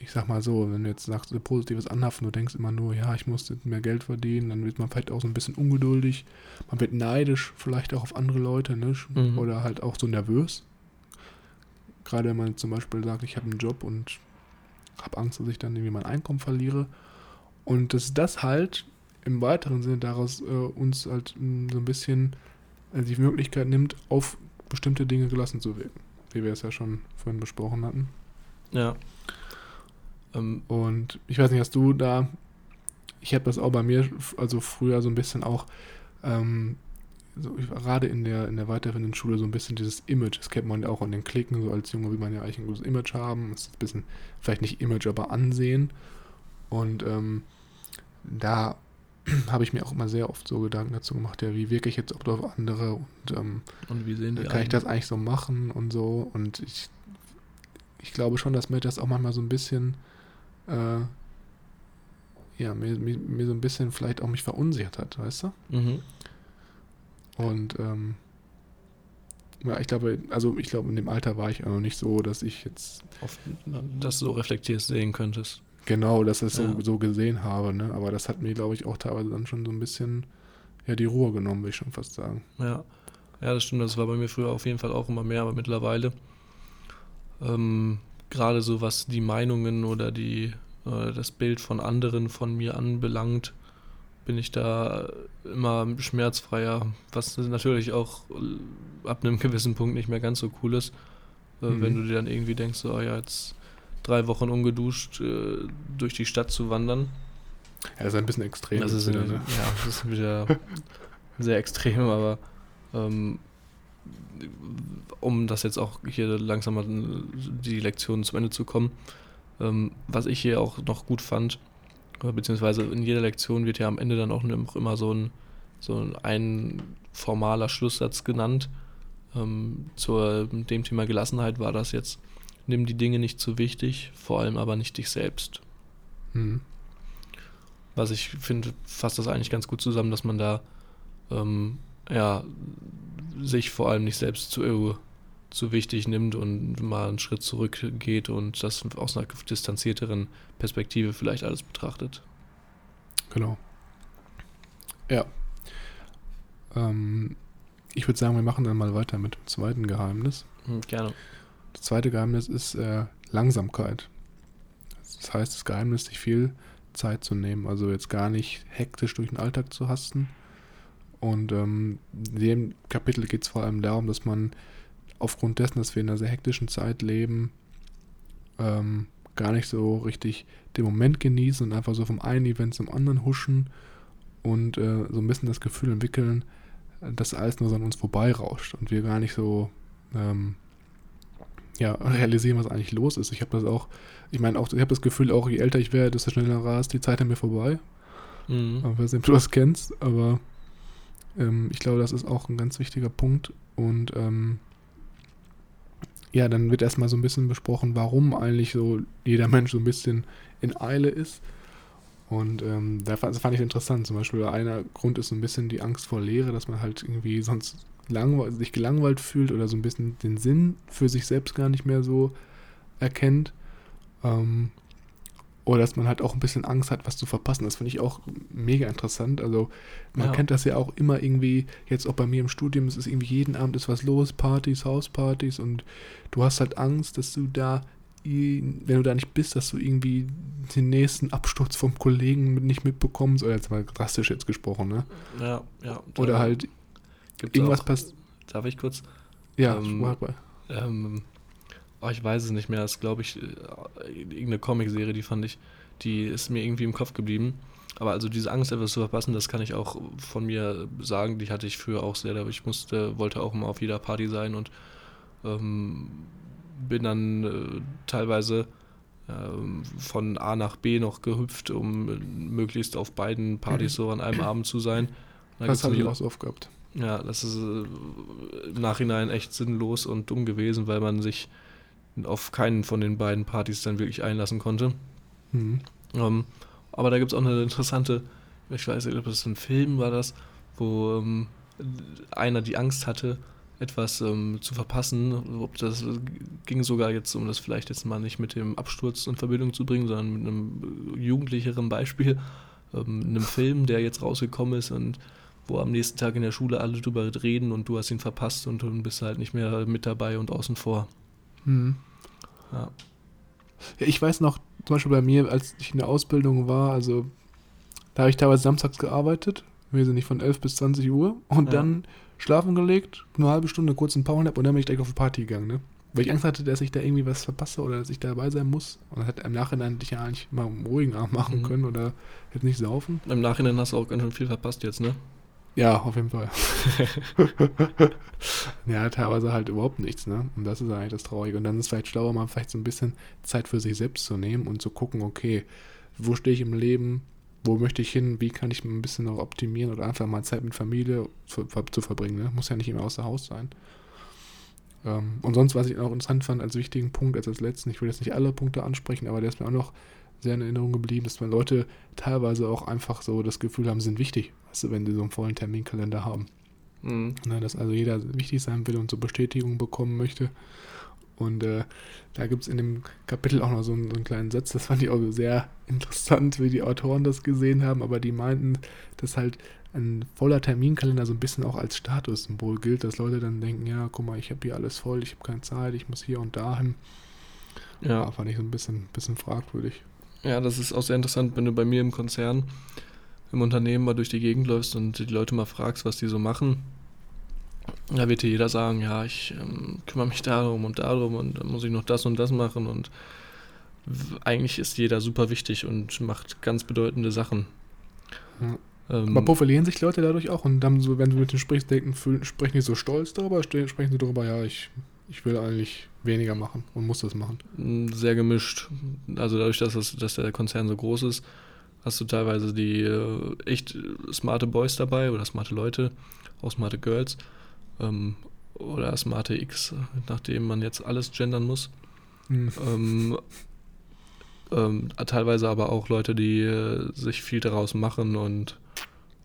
Speaker 1: ich sag mal so, wenn du jetzt sagst, so positives Anhaften, du denkst immer nur, ja, ich muss mehr Geld verdienen, dann wird man vielleicht auch so ein bisschen ungeduldig, man wird neidisch vielleicht auch auf andere Leute, ne?
Speaker 2: Mhm.
Speaker 1: Oder halt auch so nervös. Gerade wenn man zum Beispiel sagt, ich habe einen Job und habe Angst, dass ich dann irgendwie mein Einkommen verliere. Und dass das halt im weiteren Sinne daraus äh, uns halt mh, so ein bisschen äh, die Möglichkeit nimmt, auf bestimmte Dinge gelassen zu wirken. Wie wir es ja schon vorhin besprochen hatten.
Speaker 2: Ja. Ähm,
Speaker 1: Und ich weiß nicht, hast du da, ich habe das auch bei mir, also früher so ein bisschen auch, ähm, so, ich gerade in der, in der weiterführenden Schule so ein bisschen dieses Image, das kennt man ja auch an den Klicken, so als Junge will man ja eigentlich ein gutes Image haben, das ist ein bisschen, vielleicht nicht Image, aber Ansehen. Und ähm, da habe ich mir auch immer sehr oft so Gedanken dazu gemacht, ja, wie wirke ich jetzt auch auf andere und ähm,
Speaker 2: und wie sehen die
Speaker 1: kann ich
Speaker 2: einen?
Speaker 1: das eigentlich so machen und so. Und ich, ich glaube schon, dass mir das auch manchmal so ein bisschen, äh, ja, mir, mir, mir so ein bisschen vielleicht auch mich verunsichert hat, weißt du?
Speaker 2: Mhm.
Speaker 1: Und ähm, ja, ich glaube, also ich glaube, in dem Alter war ich auch noch nicht so, dass ich jetzt
Speaker 2: Oft, dass du so reflektierst sehen könntest.
Speaker 1: genau das so,
Speaker 2: Ja.
Speaker 1: so gesehen habe, ne? Aber das hat mir, glaube ich, auch teilweise dann schon so ein bisschen ja, die Ruhe genommen, will ich schon fast sagen.
Speaker 2: Ja. Ja, das stimmt. Das war bei mir früher auf jeden Fall auch immer mehr, aber mittlerweile ähm, gerade so was die Meinungen oder die äh, das Bild von anderen von mir anbelangt, bin ich da immer schmerzfreier, was natürlich auch äh, ab einem gewissen Punkt nicht mehr ganz so cool ist, äh,
Speaker 1: Mhm.
Speaker 2: wenn du dir dann irgendwie denkst, so, oh ja, jetzt drei Wochen ungeduscht äh, durch die Stadt zu wandern.
Speaker 1: Ja, das ist ein bisschen extrem.
Speaker 2: Das ist,
Speaker 1: wieder, ne?
Speaker 2: ja, das ist wieder sehr extrem, aber ähm, um das jetzt auch hier langsam mal die Lektion zum Ende zu kommen, ähm, was ich hier auch noch gut fand, äh, beziehungsweise in jeder Lektion wird ja am Ende dann auch immer so ein, so ein, ein formaler Schlusssatz genannt. Ähm, zu dem Thema Gelassenheit war das jetzt, nimm die Dinge nicht zu wichtig, vor allem aber nicht dich selbst.
Speaker 1: Mhm.
Speaker 2: Was ich finde, fasst das eigentlich ganz gut zusammen, dass man da ähm, ja, sich vor allem nicht selbst zu, zu wichtig nimmt und mal einen Schritt zurückgeht und das aus einer distanzierteren Perspektive vielleicht alles betrachtet.
Speaker 1: Genau. Ja. Ähm, ich würde sagen, wir machen dann mal weiter mit dem zweiten Geheimnis.
Speaker 2: Hm, gerne.
Speaker 1: Das zweite Geheimnis ist äh, Langsamkeit. Das heißt, das Geheimnis, sich viel Zeit zu nehmen. Also jetzt gar nicht hektisch durch den Alltag zu hasten. Und ähm, in dem Kapitel geht es vor allem darum, dass man aufgrund dessen, dass wir in einer sehr hektischen Zeit leben, ähm, gar nicht so richtig den Moment genießen und einfach so vom einen Event zum anderen huschen und äh, so ein bisschen das Gefühl entwickeln, dass alles nur so an uns vorbeirauscht und wir gar nicht so ähm, ja, realisieren, was eigentlich los ist. Ich habe das auch, ich meine auch, ich habe das Gefühl auch, je älter ich werde, desto schneller rast die Zeit an mir vorbei.
Speaker 2: Mhm.
Speaker 1: Ich weiß nicht, ob du das kennst, aber ähm, ich glaube, das ist auch ein ganz wichtiger Punkt. Und ähm, ja, dann wird erstmal so ein bisschen besprochen, warum eigentlich so jeder Mensch so ein bisschen in Eile ist. Und ähm, das fand ich interessant. Zum Beispiel einer Grund ist so ein bisschen die Angst vor Leere, dass man halt irgendwie sonst sich gelangweilt fühlt oder so ein bisschen den Sinn für sich selbst gar nicht mehr so erkennt. Ähm, oder dass man halt auch ein bisschen Angst hat, was zu verpassen. Das finde ich auch mega interessant. Also man
Speaker 2: Ja.
Speaker 1: kennt das ja auch immer irgendwie, jetzt auch bei mir im Studium, es ist irgendwie jeden Abend ist was los, Partys, Hauspartys und du hast halt Angst, dass du da, wenn du da nicht bist, dass du irgendwie den nächsten Absturz vom Kollegen nicht mitbekommst, oder jetzt mal drastisch jetzt gesprochen, ne?
Speaker 2: Ja, ja.
Speaker 1: Oder halt irgendwas passiert.
Speaker 2: Darf ich kurz?
Speaker 1: Ja,
Speaker 2: ähm. Ähm, oh, ich weiß es nicht mehr. Das ist, glaube ich, äh, irgendeine Comicserie, die fand ich, die ist mir irgendwie im Kopf geblieben. Aber also diese Angst, etwas zu verpassen, das kann ich auch von mir sagen. Die hatte ich früher auch sehr. aber Ich musste, wollte auch immer auf jeder Party sein und ähm, bin dann äh, teilweise ähm, von A nach B noch gehüpft, um äh, möglichst auf beiden Partys so an einem Abend zu sein. Da
Speaker 1: das habe ich auch so oft gehabt.
Speaker 2: ja, das ist äh, im Nachhinein echt sinnlos und dumm gewesen, weil man sich auf keinen von den beiden Partys dann wirklich einlassen konnte.
Speaker 1: Mhm.
Speaker 2: Ähm, aber da gibt es auch eine interessante, ich weiß nicht, ob das ein Film war das, wo ähm, einer die Angst hatte, etwas ähm, zu verpassen. Ob das ging sogar jetzt, um das vielleicht jetzt mal nicht mit dem Absturz in Verbindung zu bringen, sondern mit einem jugendlicheren Beispiel, ähm, einem Film, der jetzt rausgekommen ist und wo am nächsten Tag in der Schule alle drüber reden und du hast ihn verpasst und du bist halt nicht mehr mit dabei und außen vor.
Speaker 1: Mhm.
Speaker 2: Ja.
Speaker 1: Ja, ich weiß noch, zum Beispiel bei mir, als ich in der Ausbildung war, also da habe ich teilweise samstags gearbeitet, wir sind nicht von 11 bis 20 Uhr und
Speaker 2: Ja.
Speaker 1: dann schlafen gelegt, eine halbe Stunde kurz einen Powernap und dann bin ich direkt auf die Party gegangen, ne? weil ich Angst hatte, dass ich da irgendwie was verpasse oder dass ich dabei sein muss. Und dann hätte im Nachhinein dich ja eigentlich mal einen ruhigen Abend machen
Speaker 2: Mhm.
Speaker 1: können oder hätte nicht saufen.
Speaker 2: Im Nachhinein hast du auch ganz schön viel verpasst jetzt, ne?
Speaker 1: Ja, auf jeden Fall. ja, teilweise halt überhaupt nichts, ne? Und das ist eigentlich das Traurige. Und dann ist es vielleicht schlauer, mal vielleicht so ein bisschen Zeit für sich selbst zu nehmen und zu gucken, okay, wo stehe ich im Leben? Wo möchte ich hin? Wie kann ich ein bisschen noch optimieren oder einfach mal Zeit mit Familie zu, zu verbringen, ne? Muss ja nicht immer außer Haus sein. Ähm, und sonst, was ich auch interessant fand als wichtigen Punkt, als als letzten, ich will jetzt nicht alle Punkte ansprechen, aber der ist mir auch noch sehr in Erinnerung geblieben, dass man Leute teilweise auch einfach so das Gefühl haben, sind wichtig, weißt du, wenn die so einen vollen Terminkalender haben.
Speaker 2: Mhm.
Speaker 1: Ne, dass also jeder wichtig sein will und so Bestätigung bekommen möchte. Und äh, da gibt es in dem Kapitel auch noch so einen, so einen kleinen Satz, das fand ich auch sehr interessant, wie die Autoren das gesehen haben, aber die meinten, dass halt ein voller Terminkalender so ein bisschen auch als Statussymbol gilt, dass Leute dann denken, ja, guck mal, ich habe hier alles voll, ich habe keine Zeit, ich muss hier und dahin. Ja,
Speaker 2: Ja.
Speaker 1: fand ich so ein bisschen, bisschen fragwürdig.
Speaker 2: Ja, das ist auch sehr interessant, wenn du bei mir im Konzern, im Unternehmen mal durch die Gegend läufst und die Leute mal fragst, was die so machen. Da wird dir jeder sagen, ja, ich ähm, kümmere mich darum und darum und dann muss ich noch das und das machen und eigentlich ist jeder super wichtig und macht ganz bedeutende Sachen.
Speaker 1: Ja.
Speaker 2: Ähm,
Speaker 1: Aber profilieren sich Leute dadurch auch und dann so, wenn du mit denen sprichst, denken, fühlen, sprechen die so stolz darüber, sprechen sie darüber, ja, ich, ich will eigentlich weniger machen und muss das machen.
Speaker 2: m, sehr gemischt. Also dadurch, dass, das, dass der Konzern so groß ist, hast du teilweise die äh, echt smarte Boys dabei oder smarte Leute, auch smarte Girls ähm, oder smarte X, nachdem man jetzt alles gendern muss.
Speaker 1: Hm.
Speaker 2: Ähm, ähm, teilweise aber auch Leute, die äh, sich viel daraus machen und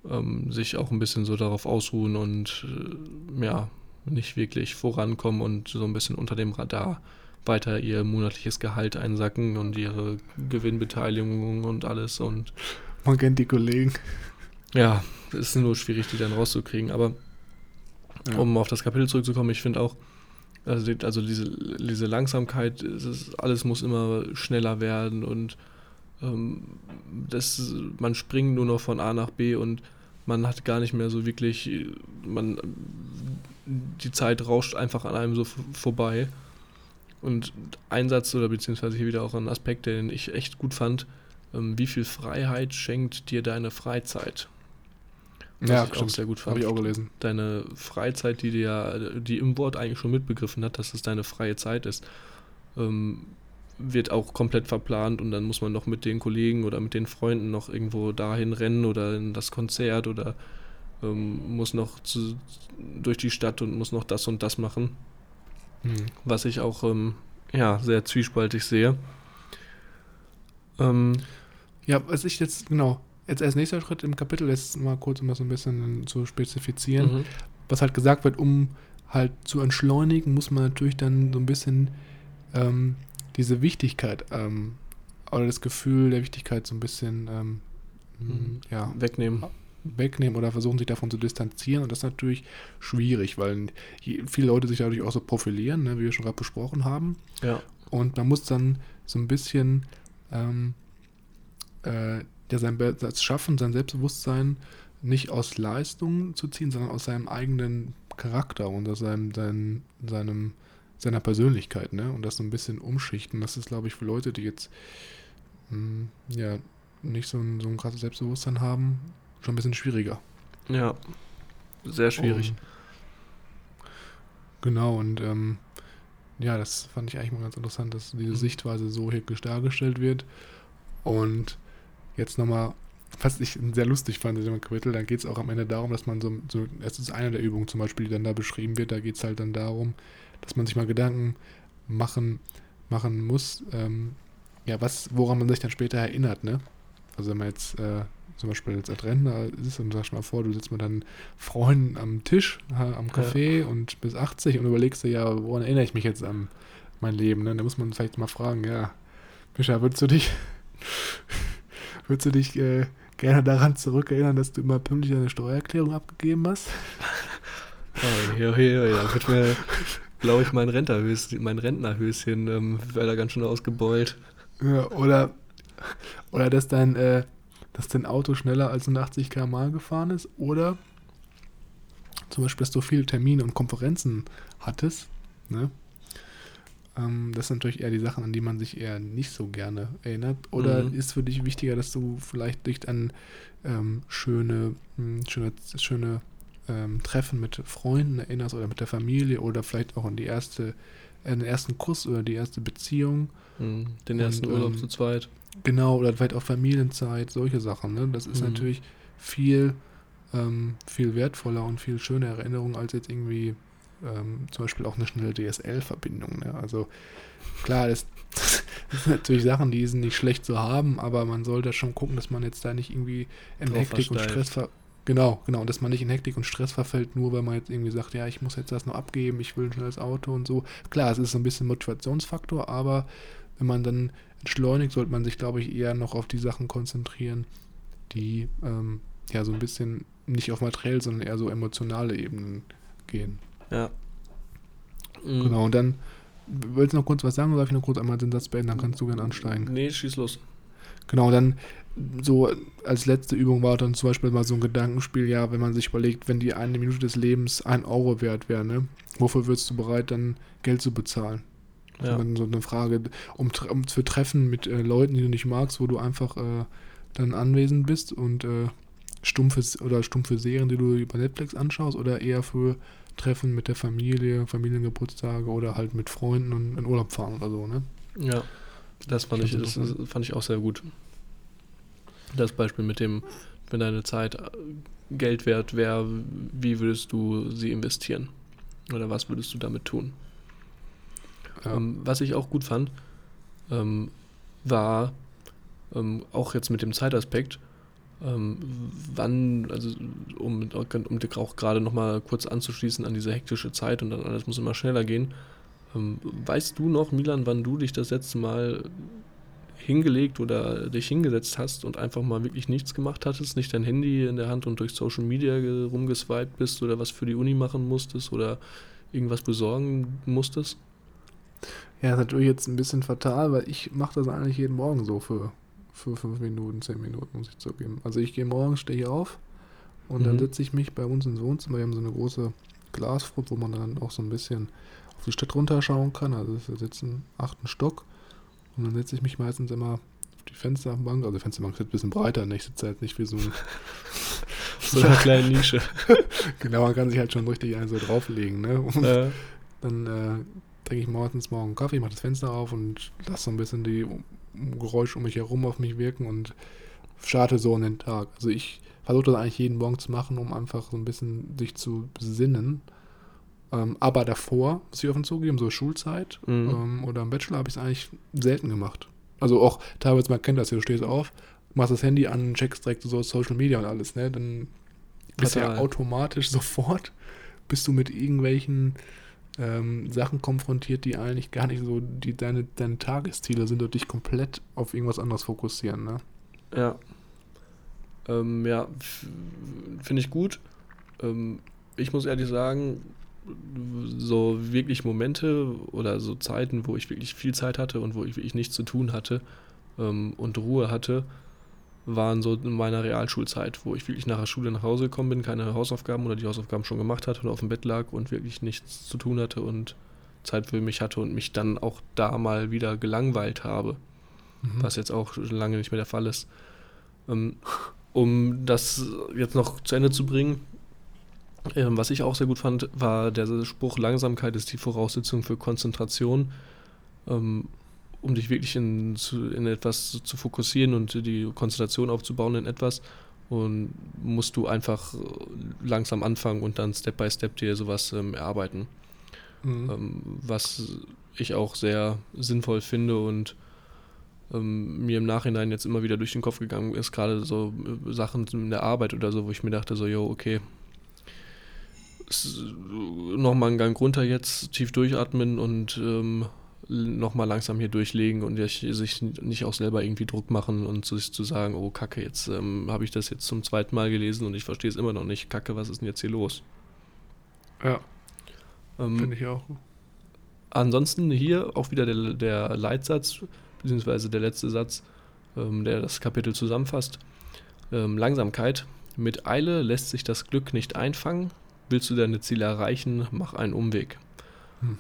Speaker 2: ähm, sich auch ein bisschen so darauf ausruhen und äh, ja, nicht wirklich vorankommen und so ein bisschen unter dem Radar weiter ihr monatliches Gehalt einsacken und ihre Gewinnbeteiligung und alles und
Speaker 1: Man kennt die Kollegen.
Speaker 2: ja, es ist nur schwierig, die dann rauszukriegen, aber
Speaker 1: Ja.
Speaker 2: um auf das Kapitel zurückzukommen, ich finde auch, also, also diese, diese Langsamkeit, ist, alles muss immer schneller werden und ähm, das, man springt nur noch von A nach B und man hat gar nicht mehr so wirklich, man, die Zeit rauscht einfach an einem so vorbei. Und ein Satz oder beziehungsweise hier wieder auch ein Aspekt, den ich echt gut fand, ähm, wie viel Freiheit schenkt dir deine Freizeit? Was
Speaker 1: Ja,
Speaker 2: ich auch
Speaker 1: stimmt.
Speaker 2: sehr gut
Speaker 1: Habe
Speaker 2: fand
Speaker 1: ich auch gelesen.
Speaker 2: deine Freizeit, die dir ja, die im Wort eigentlich schon mitbegriffen hat, dass es deine freie Zeit ist, ähm, wird auch komplett verplant und dann muss man noch mit den Kollegen oder mit den Freunden noch irgendwo dahin rennen oder in das Konzert oder ähm, muss noch zu, durch die Stadt und muss noch das und das machen,
Speaker 1: Hm.
Speaker 2: was ich auch ähm, ja, sehr zwiespaltig sehe. Ähm,
Speaker 1: Ja, was ich jetzt, genau, jetzt als nächster Schritt im Kapitel, jetzt mal kurz, um das so ein bisschen zu spezifizieren,
Speaker 2: mhm.
Speaker 1: was halt gesagt wird, um halt zu entschleunigen, muss man natürlich dann so ein bisschen ähm, diese Wichtigkeit ähm, oder das Gefühl der Wichtigkeit so ein bisschen ähm,
Speaker 2: Mhm.
Speaker 1: ja,
Speaker 2: wegnehmen.
Speaker 1: Wegnehmen oder versuchen, sich davon zu distanzieren. Und das ist natürlich schwierig, weil viele Leute sich dadurch auch so profilieren, ne, wie wir schon gerade besprochen haben.
Speaker 2: Ja.
Speaker 1: Und man muss dann so ein bisschen ähm, äh, ja, sein Be- das Schaffen, sein Selbstbewusstsein nicht aus Leistungen zu ziehen, sondern aus seinem eigenen Charakter und aus seinem, seinem, seinem seiner Persönlichkeit, ne? Und das so ein bisschen umschichten. Das ist, glaube ich, für Leute, die jetzt mh, ja nicht so ein, so ein krasses Selbstbewusstsein haben, schon ein bisschen schwieriger.
Speaker 2: Ja. Sehr schwierig.
Speaker 1: Und, genau, und ähm, ja, das fand ich eigentlich mal ganz interessant, dass diese
Speaker 2: Mhm.
Speaker 1: Sichtweise so hier dargestellt wird. Und jetzt nochmal, was ich sehr lustig fand in dem Kapitel, dann geht es auch am Ende darum, dass man so, so, es ist eine der Übungen zum Beispiel, die dann da beschrieben wird, da geht es halt dann darum, dass man sich mal Gedanken machen, machen muss, ähm, ja, was, woran man sich dann später erinnert, ne? Also wenn man jetzt äh, zum Beispiel jetzt als Rentner ist und sagst mal vor, du sitzt mit deinen Freunden am Tisch, am Café und bis 80 und überlegst dir, ja, woran erinnere ich mich jetzt an mein Leben? Ne? Da muss man vielleicht mal fragen, ja, Mischa, würdest du dich, würdest du dich äh, gerne daran zurückerinnern, dass du immer pünktlich deine Steuererklärung abgegeben hast?
Speaker 2: Oh, ja, ja, ja, wird mir, glaube ich, mein Rentnerhöschen, mein Rentnerhöschen ähm, wäre da ganz schön ausgebeult.
Speaker 1: Ja, oder, oder dass dein, äh, dass dein Auto schneller als 80 km/h gefahren ist, oder zum Beispiel, dass du viele Termine und Konferenzen hattest, ne? Ähm, das sind natürlich eher die Sachen, an die man sich eher nicht so gerne erinnert. Oder
Speaker 2: Mhm.
Speaker 1: ist für dich wichtiger, dass du vielleicht dich an ähm, schöne, mh, schöne, schöne ähm, Treffen mit Freunden erinnerst oder mit der Familie oder vielleicht auch an die erste, an den ersten Kuss oder die erste Beziehung.
Speaker 2: Mhm. Den
Speaker 1: Und,
Speaker 2: ersten Urlaub
Speaker 1: ähm,
Speaker 2: zu zweit.
Speaker 1: Genau, oder vielleicht auch Familienzeit, solche Sachen. Ne? Das ist
Speaker 2: Mhm.
Speaker 1: natürlich viel, ähm, viel wertvoller und viel schöner Erinnerung als jetzt irgendwie ähm, zum Beispiel auch eine schnelle DSL-Verbindung. Ne? Also klar, das, das sind natürlich Sachen, die sind nicht schlecht zu haben, aber man sollte schon gucken, dass man jetzt da nicht irgendwie in
Speaker 2: Drauf
Speaker 1: Hektik und
Speaker 2: versteift.
Speaker 1: Stress ver Genau, genau, und dass man nicht in Hektik und Stress verfällt, nur weil man jetzt irgendwie sagt, ja, ich muss jetzt das noch abgeben, ich will ein schnelles Auto und so. Klar, es ist so ein bisschen Motivationsfaktor, aber wenn man dann entschleunigt, sollte man sich, glaube ich, eher noch auf die Sachen konzentrieren, die ähm, ja so ein bisschen nicht auf materiell, sondern eher so emotionale Ebenen gehen.
Speaker 2: Ja. Mhm.
Speaker 1: Genau, und dann willst du noch kurz was sagen oder darf ich noch kurz einmal den Satz beenden, dann kannst du gerne ansteigen.
Speaker 2: Nee, schieß los.
Speaker 1: Genau, dann so als letzte Übung war dann zum Beispiel mal so ein Gedankenspiel, ja, wenn man sich überlegt, wenn die eine Minute des Lebens ein Euro wert wäre, ne? Wofür würdest du bereit, dann Geld zu bezahlen?
Speaker 2: Ja.
Speaker 1: So eine Frage, um, um für Treffen mit äh, Leuten, die du nicht magst, wo du einfach äh, dann anwesend bist und äh, stumpfe oder stumpfe Serien, die du über Netflix anschaust, oder eher für Treffen mit der Familie, Familiengeburtstage oder halt mit Freunden und in Urlaub fahren oder so, ne?
Speaker 2: Ja, das fand ich,
Speaker 1: Ganz
Speaker 2: das fand ich auch sehr gut. Das Beispiel mit dem, wenn deine Zeit äh, Geld wert wäre, wie würdest du sie investieren? Oder was würdest du damit tun?
Speaker 1: Ja.
Speaker 2: Ähm, was ich auch gut fand, ähm, war ähm, auch jetzt mit dem Zeitaspekt, ähm, wann, also um, um auch gerade nochmal kurz anzuschließen an diese hektische Zeit und dann alles muss immer schneller gehen. Ähm, weißt du noch, Milan, wann du dich das letzte Mal hingelegt oder dich hingesetzt hast und einfach mal wirklich nichts gemacht hattest, nicht dein Handy in der Hand und durch Social Media ge- rumgeswiped bist oder was für die Uni machen musstest oder irgendwas besorgen musstest?
Speaker 1: Ja, ist natürlich jetzt ein bisschen fatal, weil ich mache das eigentlich jeden Morgen so für, für fünf Minuten, zehn Minuten, muss ich zugeben. Also ich gehe morgens, stehe hier auf und dann
Speaker 2: Mhm.
Speaker 1: setze ich mich bei uns ins Wohnzimmer. Wir haben so eine große Glasfront, wo man dann auch so ein bisschen auf die Stadt runterschauen kann. Also wir sitzen im achten Stock und dann setze ich mich meistens immer auf die Fensterbank. Also die Fensterbank ist ein bisschen breiter, ne? ich sitze halt nicht wie so ein...
Speaker 2: So eine kleine Nische.
Speaker 1: genau, man kann sich halt schon richtig einen so drauflegen. Ne? Und
Speaker 2: äh,
Speaker 1: dann äh, trinke ich morgens morgen einen Kaffee, mache das Fenster auf und lasse so ein bisschen die Geräusche um mich herum auf mich wirken und starte so in den Tag. Also ich versuche das eigentlich jeden Morgen zu machen, um einfach so ein bisschen sich zu besinnen. Ähm, aber davor, muss ich offen zugeben, so Schulzeit
Speaker 2: Mhm.
Speaker 1: ähm, oder im Bachelor habe ich es eigentlich selten gemacht. Also auch teilweise, man kennt das ja, du stehst auf, machst das Handy an, checkst direkt so Social Media und alles, ne? Dann bist du ja automatisch sofort, bist du mit irgendwelchen ähm, Sachen konfrontiert, die eigentlich gar nicht so die deine, deine Tagesziele sind und dich komplett auf irgendwas anderes fokussieren, ne?
Speaker 2: Ja. Ähm, ja, finde ich gut. Ähm, ich muss ehrlich sagen, so wirklich Momente oder so Zeiten, wo ich wirklich viel Zeit hatte und wo ich wirklich nichts zu tun hatte ähm, und Ruhe hatte, waren so in meiner Realschulzeit, wo ich wirklich nach der Schule nach Hause gekommen bin, keine Hausaufgaben oder die Hausaufgaben schon gemacht hatte und auf dem Bett lag und wirklich nichts zu tun hatte und Zeit für mich hatte und mich dann auch da mal wieder gelangweilt habe
Speaker 1: Mhm.
Speaker 2: was jetzt auch schon lange nicht mehr der Fall ist. Ähm, um das jetzt noch zu Ende zu bringen, ähm, was ich auch sehr gut fand, war der Spruch, Langsamkeit ist die Voraussetzung für Konzentration. Um dich wirklich in, zu, in etwas zu, zu fokussieren und die Konzentration aufzubauen in etwas, und musst du einfach langsam anfangen und dann Step by Step dir sowas ähm, erarbeiten
Speaker 1: Mhm.
Speaker 2: ähm, was ich auch sehr sinnvoll finde und ähm, mir im Nachhinein jetzt immer wieder durch den Kopf gegangen ist, gerade so äh, Sachen in der Arbeit oder so, wo ich mir dachte, so, yo, okay, nochmal einen Gang runter jetzt, tief durchatmen und ähm, nochmal langsam hier durchlegen und sich, nicht auch selber irgendwie Druck machen und sich zu sagen, oh Kacke, jetzt ähm, habe ich das jetzt zum zweiten Mal gelesen und ich verstehe es immer noch nicht. Kacke, was ist denn jetzt hier los?
Speaker 1: Ja,
Speaker 2: Ähm,
Speaker 1: finde ich auch.
Speaker 2: Ansonsten hier auch wieder der, der Leitsatz, beziehungsweise der letzte Satz, ähm, der das Kapitel zusammenfasst. Ähm, Langsamkeit. Mit Eile lässt sich das Glück nicht einfangen. Willst du deine Ziele erreichen, mach einen Umweg.
Speaker 1: Hm.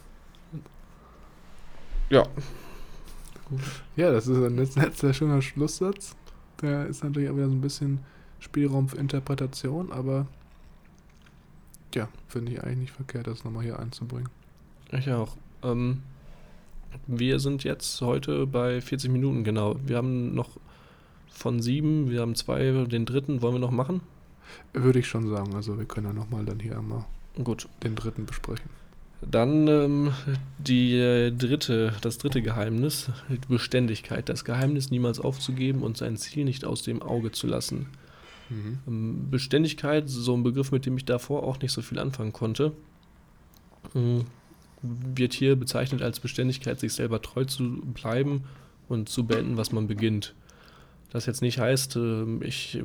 Speaker 2: Ja.
Speaker 1: Ja, das ist ein letzter schöner Schlusssatz. Da ist natürlich auch wieder so ein bisschen Spielraum für Interpretation, aber ja, finde ich eigentlich nicht verkehrt, das nochmal hier einzubringen.
Speaker 2: Ich auch. Ähm, wir sind jetzt heute bei 40 Minuten, genau. Wir haben noch von sieben, wir haben zwei, den dritten wollen wir noch machen?
Speaker 1: Würde ich schon sagen. Also wir können ja nochmal dann hier einmal
Speaker 2: Gut.
Speaker 1: den dritten besprechen.
Speaker 2: Dann ähm, die äh, dritte, das dritte Geheimnis, Beständigkeit. Das Geheimnis niemals aufzugeben und sein Ziel nicht aus dem Auge zu lassen.
Speaker 1: Mhm.
Speaker 2: Ähm, Beständigkeit, so ein Begriff, mit dem ich davor auch nicht so viel anfangen konnte, ähm, wird hier bezeichnet als Beständigkeit, sich selber treu zu bleiben und zu beenden, was man beginnt. Das jetzt nicht heißt, ähm, ich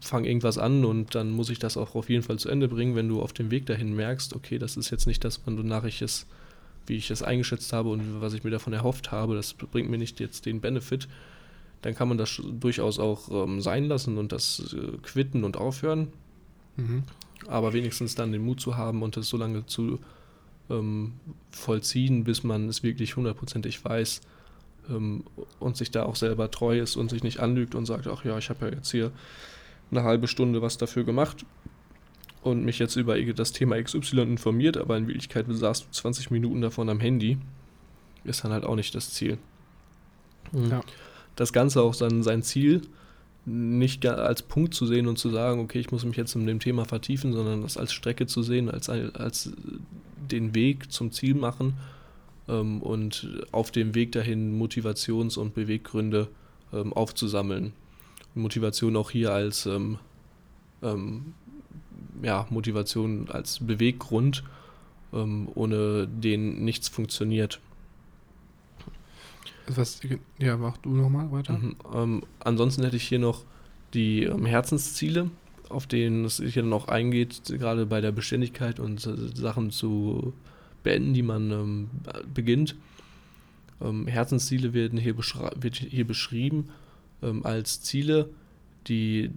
Speaker 2: fange irgendwas an und dann muss ich das auch auf jeden Fall zu Ende bringen, wenn du auf dem Weg dahin merkst, okay, das ist jetzt nicht das, wonach ich es, wie ich es eingeschätzt habe und was ich mir davon erhofft habe, das bringt mir nicht jetzt den Benefit, dann kann man das durchaus auch ähm, sein lassen und das äh, quitten und aufhören,
Speaker 1: Mhm.
Speaker 2: aber wenigstens dann den Mut zu haben und es so lange zu ähm, vollziehen, bis man es wirklich hundertprozentig weiß ähm, und sich da auch selber treu ist und sich nicht anlügt und sagt, ach ja, ich habe ja jetzt hier eine halbe Stunde was dafür gemacht und mich jetzt über das Thema XY informiert, aber in Wirklichkeit saß du 20 Minuten davon am Handy, ist dann halt auch nicht das Ziel. Mhm.
Speaker 1: Ja.
Speaker 2: Das Ganze auch dann sein Ziel nicht als Punkt zu sehen und zu sagen, okay, ich muss mich jetzt in dem Thema vertiefen, sondern das als Strecke zu sehen, als, als den Weg zum Ziel machen ähm, und auf dem Weg dahin Motivations- und Beweggründe ähm, aufzusammeln. Motivation auch hier als ähm, ähm, ja, Motivation als Beweggrund, ähm, ohne den nichts funktioniert.
Speaker 1: Was, ja, mach du nochmal weiter.
Speaker 2: Mhm. Ähm, ansonsten hätte ich hier noch die Herzensziele, auf denen es hier dann auch eingeht, gerade bei der Beständigkeit und Sachen zu beenden, die man ähm, beginnt. Ähm, Herzensziele werden hier, wird hier beschrieben ähm, als Ziele, die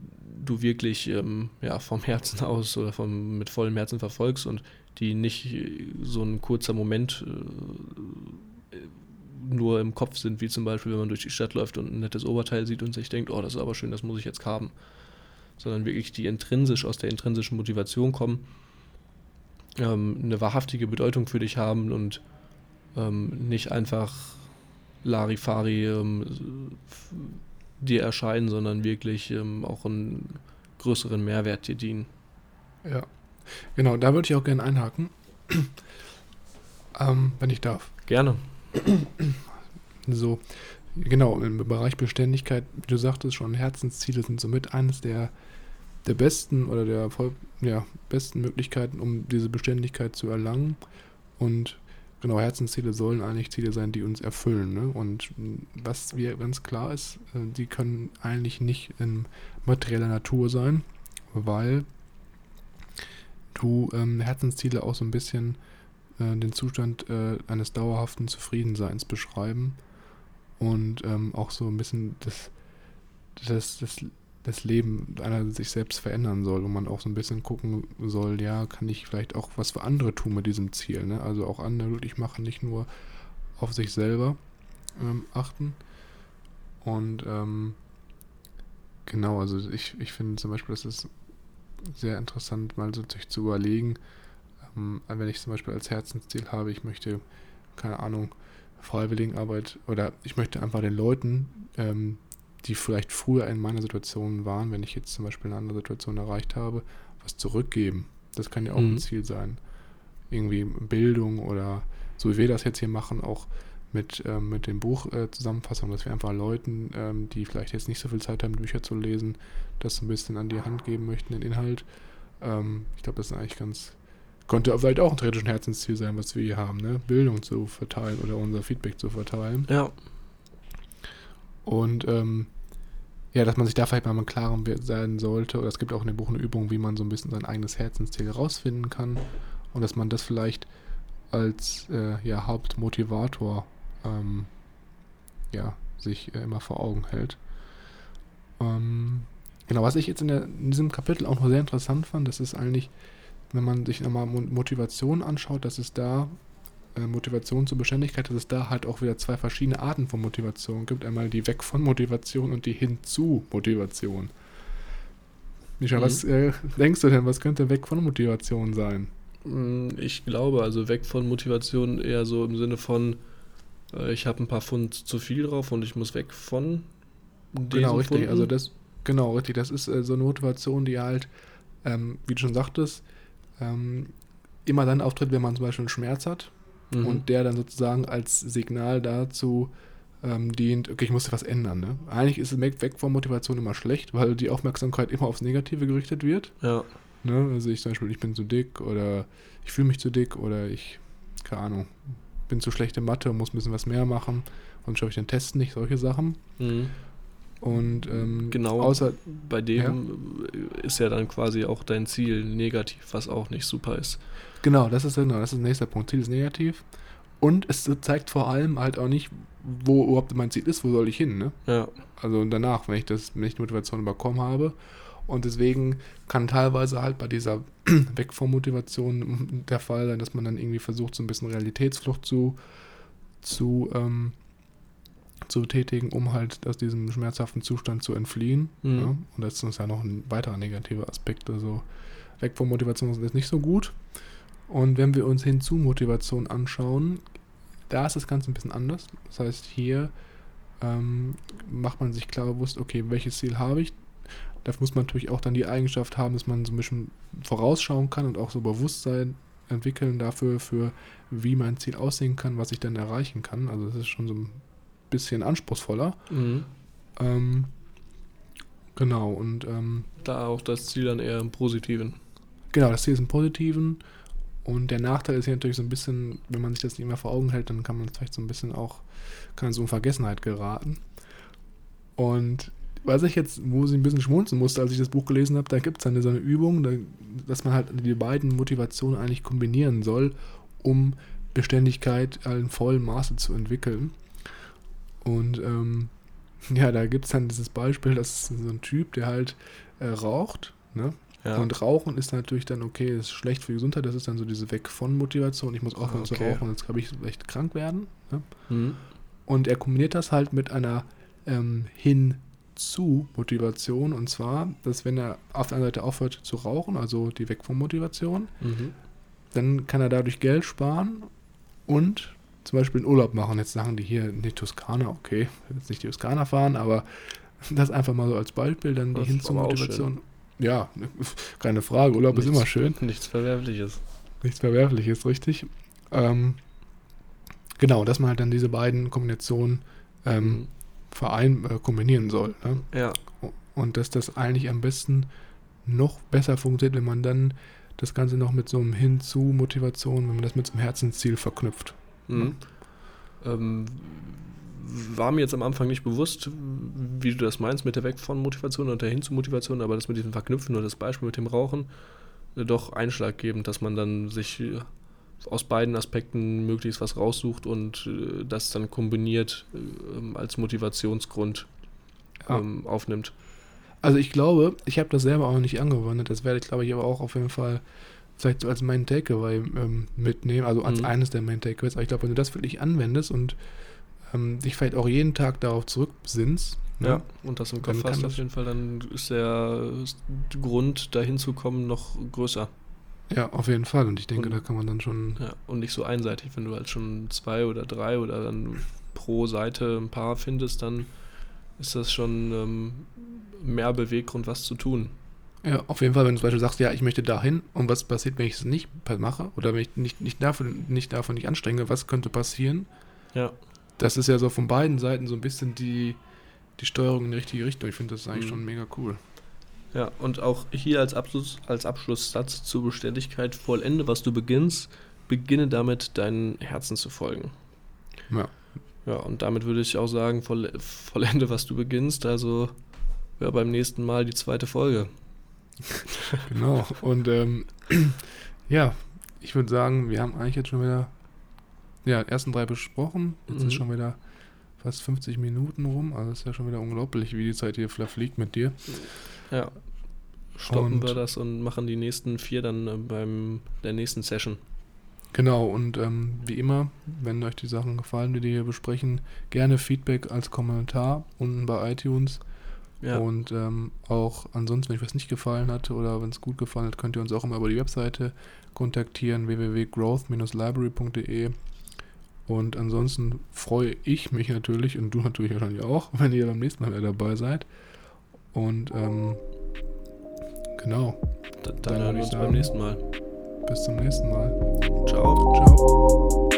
Speaker 2: du wirklich ähm, ja, vom Herzen aus oder vom, mit vollem Herzen verfolgst und die nicht äh, so ein kurzer Moment äh, nur im Kopf sind, wie zum Beispiel, wenn man durch die Stadt läuft und ein nettes Oberteil sieht und sich denkt, oh, das ist aber schön, das muss ich jetzt haben. Sondern wirklich die intrinsisch aus der intrinsischen Motivation kommen, ähm, eine wahrhaftige Bedeutung für dich haben und ähm, nicht einfach Larifari ähm, dir erscheinen, sondern wirklich ähm, auch einen größeren Mehrwert dir dienen.
Speaker 1: Ja. Genau, da würde ich auch gerne einhaken. ähm, wenn ich darf.
Speaker 2: Gerne.
Speaker 1: So, genau, im Bereich Beständigkeit, wie du sagtest schon, Herzensziele sind somit eines der, der besten oder der voll, ja, besten Möglichkeiten, um diese Beständigkeit zu erlangen. Und genau, Herzensziele sollen eigentlich Ziele sein, die uns erfüllen. Ne? Und was wir ganz klar ist, äh, die können eigentlich nicht in materieller Natur sein, weil du ähm, Herzensziele auch so ein bisschen äh, den Zustand äh, eines dauerhaften Zufriedenseins beschreiben und ähm, auch so ein bisschen das, das, das, das Leben einer sich selbst verändern soll, wo man auch so ein bisschen gucken soll, ja, kann ich vielleicht auch was für andere tun mit diesem Ziel, ne? Also auch andere glücklich machen, nicht nur auf sich selber ähm, achten. Und ähm, genau, also ich, ich finde zum Beispiel, das ist sehr interessant, mal so sich zu überlegen, ähm, wenn ich zum Beispiel als Herzensziel habe, ich möchte, keine Ahnung, Freiwilligenarbeit oder ich möchte einfach den Leuten, ähm, die vielleicht früher in meiner Situation waren, wenn ich jetzt zum Beispiel eine andere Situation erreicht habe, was zurückgeben. Das kann ja auch
Speaker 2: Mhm.
Speaker 1: ein Ziel sein. Irgendwie Bildung oder so wie wir das jetzt hier machen, auch mit, ähm, mit dem Buch äh, Zusammenfassung, dass wir einfach Leuten, ähm, die vielleicht jetzt nicht so viel Zeit haben, Bücher zu lesen, das ein bisschen an die Hand geben möchten, den Inhalt. Ähm, ich glaube, das ist eigentlich ganz, könnte vielleicht auch ein drittes Herzensziel sein, was wir hier haben, ne? Bildung zu verteilen oder unser Feedback zu verteilen.
Speaker 2: Ja,
Speaker 1: Und ähm, ja, dass man sich da vielleicht mal im Klaren sein sollte. Oder es gibt auch in dem Buch eine Übung, wie man so ein bisschen sein eigenes Herzensziel herausfinden kann. Und dass man das vielleicht als äh, ja, Hauptmotivator ähm, ja, sich äh, immer vor Augen hält. Ähm, genau, was ich jetzt in, der, in diesem Kapitel auch noch sehr interessant fand, das ist eigentlich, wenn man sich nochmal Mo- Motivation anschaut, dass es da Motivation zur Beständigkeit, dass es da halt auch wieder zwei verschiedene Arten von Motivation gibt. Einmal die Weg von Motivation und die hin zu Motivation. Micha,
Speaker 2: Mhm.
Speaker 1: was äh, denkst du denn, was könnte Weg von Motivation sein?
Speaker 2: Mm, Ich glaube, also weg von Motivation eher so im Sinne von, äh, ich habe ein paar Pfund zu viel drauf und ich muss weg von
Speaker 1: Genau, richtig. Also das, genau, richtig. Das ist äh, so eine Motivation, die halt, ähm, wie du schon sagtest, ähm, immer dann auftritt, wenn man zum Beispiel einen Schmerz hat
Speaker 2: Mhm.
Speaker 1: und der dann sozusagen als Signal dazu ähm, dient, okay, ich muss was ändern. Ne? Eigentlich ist es weg von Motivation immer schlecht, weil die Aufmerksamkeit immer aufs Negative gerichtet wird.
Speaker 2: ja,
Speaker 1: Ne? Also ich zum Beispiel, ich bin zu dick oder ich fühle mich zu dick oder ich, keine Ahnung, bin zu schlecht in Mathe und muss ein bisschen was mehr machen und schaffe ich den Test nicht, solche Sachen.
Speaker 2: mhm.
Speaker 1: Und ähm,
Speaker 2: Genau.
Speaker 1: außer,
Speaker 2: bei dem äh, ist ja dann quasi auch dein Ziel negativ, was auch nicht super ist.
Speaker 1: genau, das ist genau, das ist der nächste Punkt. Ziel ist negativ. Und es zeigt vor allem halt auch nicht, wo überhaupt mein Ziel ist, wo soll ich hin, ne?
Speaker 2: Ja,
Speaker 1: Also danach, wenn ich das, wenn ich die Motivation bekommen habe. Und deswegen kann teilweise halt bei dieser Weg von Motivation der Fall sein, dass man dann irgendwie versucht, so ein bisschen Realitätsflucht zu, zu, ähm, zu tätigen, um halt aus diesem schmerzhaften Zustand zu entfliehen.
Speaker 2: Mhm.
Speaker 1: Ja? Und das ist ja noch ein weiterer negativer Aspekt. Also Weg von Motivation ist nicht so gut. Und wenn wir uns hin zu Motivation anschauen, da ist das Ganze ein bisschen anders. Das heißt, hier ähm, macht man sich klar bewusst, okay, welches Ziel habe ich? Da muss man natürlich auch dann die Eigenschaft haben, dass man so ein bisschen vorausschauen kann und auch so Bewusstsein entwickeln dafür, für wie mein Ziel aussehen kann, was ich dann erreichen kann. Also das ist schon so ein bisschen anspruchsvoller.
Speaker 2: mhm.
Speaker 1: Ähm, genau, und ähm,
Speaker 2: da auch das Ziel dann eher im Positiven.
Speaker 1: Genau, das Ziel ist im Positiven. Und der Nachteil ist hier natürlich so ein bisschen, wenn man sich das nicht mehr vor Augen hält, dann kann man vielleicht so ein bisschen auch, kann in so in Vergessenheit geraten. Und was ich jetzt, wo ich ein bisschen schmunzeln musste, als ich das Buch gelesen habe, da gibt es dann so eine Übung, da, dass man halt die beiden Motivationen eigentlich kombinieren soll, um Beständigkeit in vollem Maße zu entwickeln. Und ähm, ja, da gibt es dann dieses Beispiel, das ist so ein Typ, der halt äh, raucht, ne?
Speaker 2: Ja.
Speaker 1: Und Rauchen ist natürlich dann okay, ist schlecht für die Gesundheit, das ist dann so diese Weg von Motivation. Ich muss aufhören zu
Speaker 2: Okay.
Speaker 1: rauchen, sonst kann ich vielleicht krank werden. Ne?
Speaker 2: mhm.
Speaker 1: Und er kombiniert das halt mit einer ähm, hin zu Motivation. Und zwar, dass wenn er auf der einen Seite aufhört zu rauchen, also die Weg von Motivation,
Speaker 2: Mhm.
Speaker 1: dann kann er dadurch Geld sparen und zum Beispiel einen Urlaub machen. Jetzt sagen die hier in die Toskana, okay, jetzt nicht die Toskana fahren, aber das einfach mal so als Beispiel, dann die hin
Speaker 2: ist
Speaker 1: zu
Speaker 2: aber auch
Speaker 1: Motivation. Ja, keine Frage, Urlaub ist
Speaker 2: Nichts-
Speaker 1: immer schön.
Speaker 2: Nichts Verwerfliches.
Speaker 1: Nichts Verwerfliches, richtig. Ähm, genau, dass man halt dann diese beiden Kombinationen ähm,
Speaker 2: Mhm.
Speaker 1: verein, äh, kombinieren soll. Ne?
Speaker 2: Ja,
Speaker 1: Und dass das eigentlich am besten noch besser funktioniert, wenn man dann das Ganze noch mit so einem Hinzu-Motivation, wenn man das mit so einem Herzensziel verknüpft.
Speaker 2: Mhm. Ähm, war mir jetzt am Anfang nicht bewusst, wie du das meinst mit der Weg von Motivation und der Hin zu Motivation, aber das mit diesem Verknüpfen oder das Beispiel mit dem Rauchen äh, doch einschlaggebend, dass man dann sich äh, aus beiden Aspekten möglichst was raussucht und äh, das dann kombiniert äh, ähm, als Motivationsgrund
Speaker 1: Ja.
Speaker 2: ähm, aufnimmt.
Speaker 1: Also ich glaube, ich habe das selber auch noch nicht angewendet, das werde ich glaube ich aber auch auf jeden Fall vielleicht so als Main Takeaway ähm, mitnehmen, also als
Speaker 2: Mhm.
Speaker 1: eines der Main Takeaways. Aber ich glaube, wenn du das wirklich anwendest und ähm, dich vielleicht auch jeden Tag darauf zurückbesinnst, ne?
Speaker 2: Ja, und das im Kopf hast auf jeden Fall, dann ist der Grund, dahin zu kommen, noch größer.
Speaker 1: ja, auf jeden Fall. Und ich denke,
Speaker 2: Und-
Speaker 1: da kann man dann schon
Speaker 2: Ja, und nicht so einseitig. Wenn du halt schon zwei oder drei oder dann pro Seite ein paar findest, dann ist das schon ähm, mehr Beweggrund, was zu tun.
Speaker 1: Ja, auf jeden Fall, wenn du zum Beispiel sagst, ja, ich möchte dahin und was passiert, wenn ich es nicht mache oder wenn ich nicht, nicht, davon, nicht davon nicht anstrenge, was könnte passieren?
Speaker 2: Ja,
Speaker 1: Das ist ja so von beiden Seiten so ein bisschen die, die Steuerung in die richtige Richtung. Ich finde das eigentlich
Speaker 2: Mhm.
Speaker 1: schon mega cool.
Speaker 2: ja. Und auch hier als, Abschluss, als Abschlusssatz zur Beständigkeit, vollende, was du beginnst, beginne damit, deinen Herzen zu folgen.
Speaker 1: Ja.
Speaker 2: Ja, und damit würde ich auch sagen, voll, vollende, was du beginnst. Also ja, beim nächsten Mal die zweite Folge.
Speaker 1: Genau. Und ähm, ja, ich würde sagen, wir haben eigentlich jetzt schon wieder ja, die ersten drei besprochen. Jetzt
Speaker 2: Mhm.
Speaker 1: ist schon wieder fast 50 Minuten rum. Also ist ja schon wieder unglaublich, wie die Zeit hier fliegt mit dir.
Speaker 2: Ja. Stoppen
Speaker 1: Und-
Speaker 2: wir das und machen die nächsten vier dann äh, beim der nächsten Session.
Speaker 1: Genau, und ähm, wie immer, wenn euch die Sachen gefallen, die wir hier besprechen, gerne Feedback als Kommentar unten bei iTunes.
Speaker 2: Ja.
Speaker 1: Und ähm, auch ansonsten, wenn euch was nicht gefallen hat oder wenn es gut gefallen hat, könnt ihr uns auch immer über die Webseite kontaktieren, www.growth-library.de. Und ansonsten freue ich mich natürlich und du natürlich wahrscheinlich auch, wenn ihr beim nächsten Mal wieder dabei seid. Und ähm, genau.
Speaker 2: Da,
Speaker 1: dann,
Speaker 2: dann hören wir uns
Speaker 1: sagen,
Speaker 2: beim nächsten Mal.
Speaker 1: Bis zum nächsten Mal.
Speaker 2: Ciao.
Speaker 1: Ciao.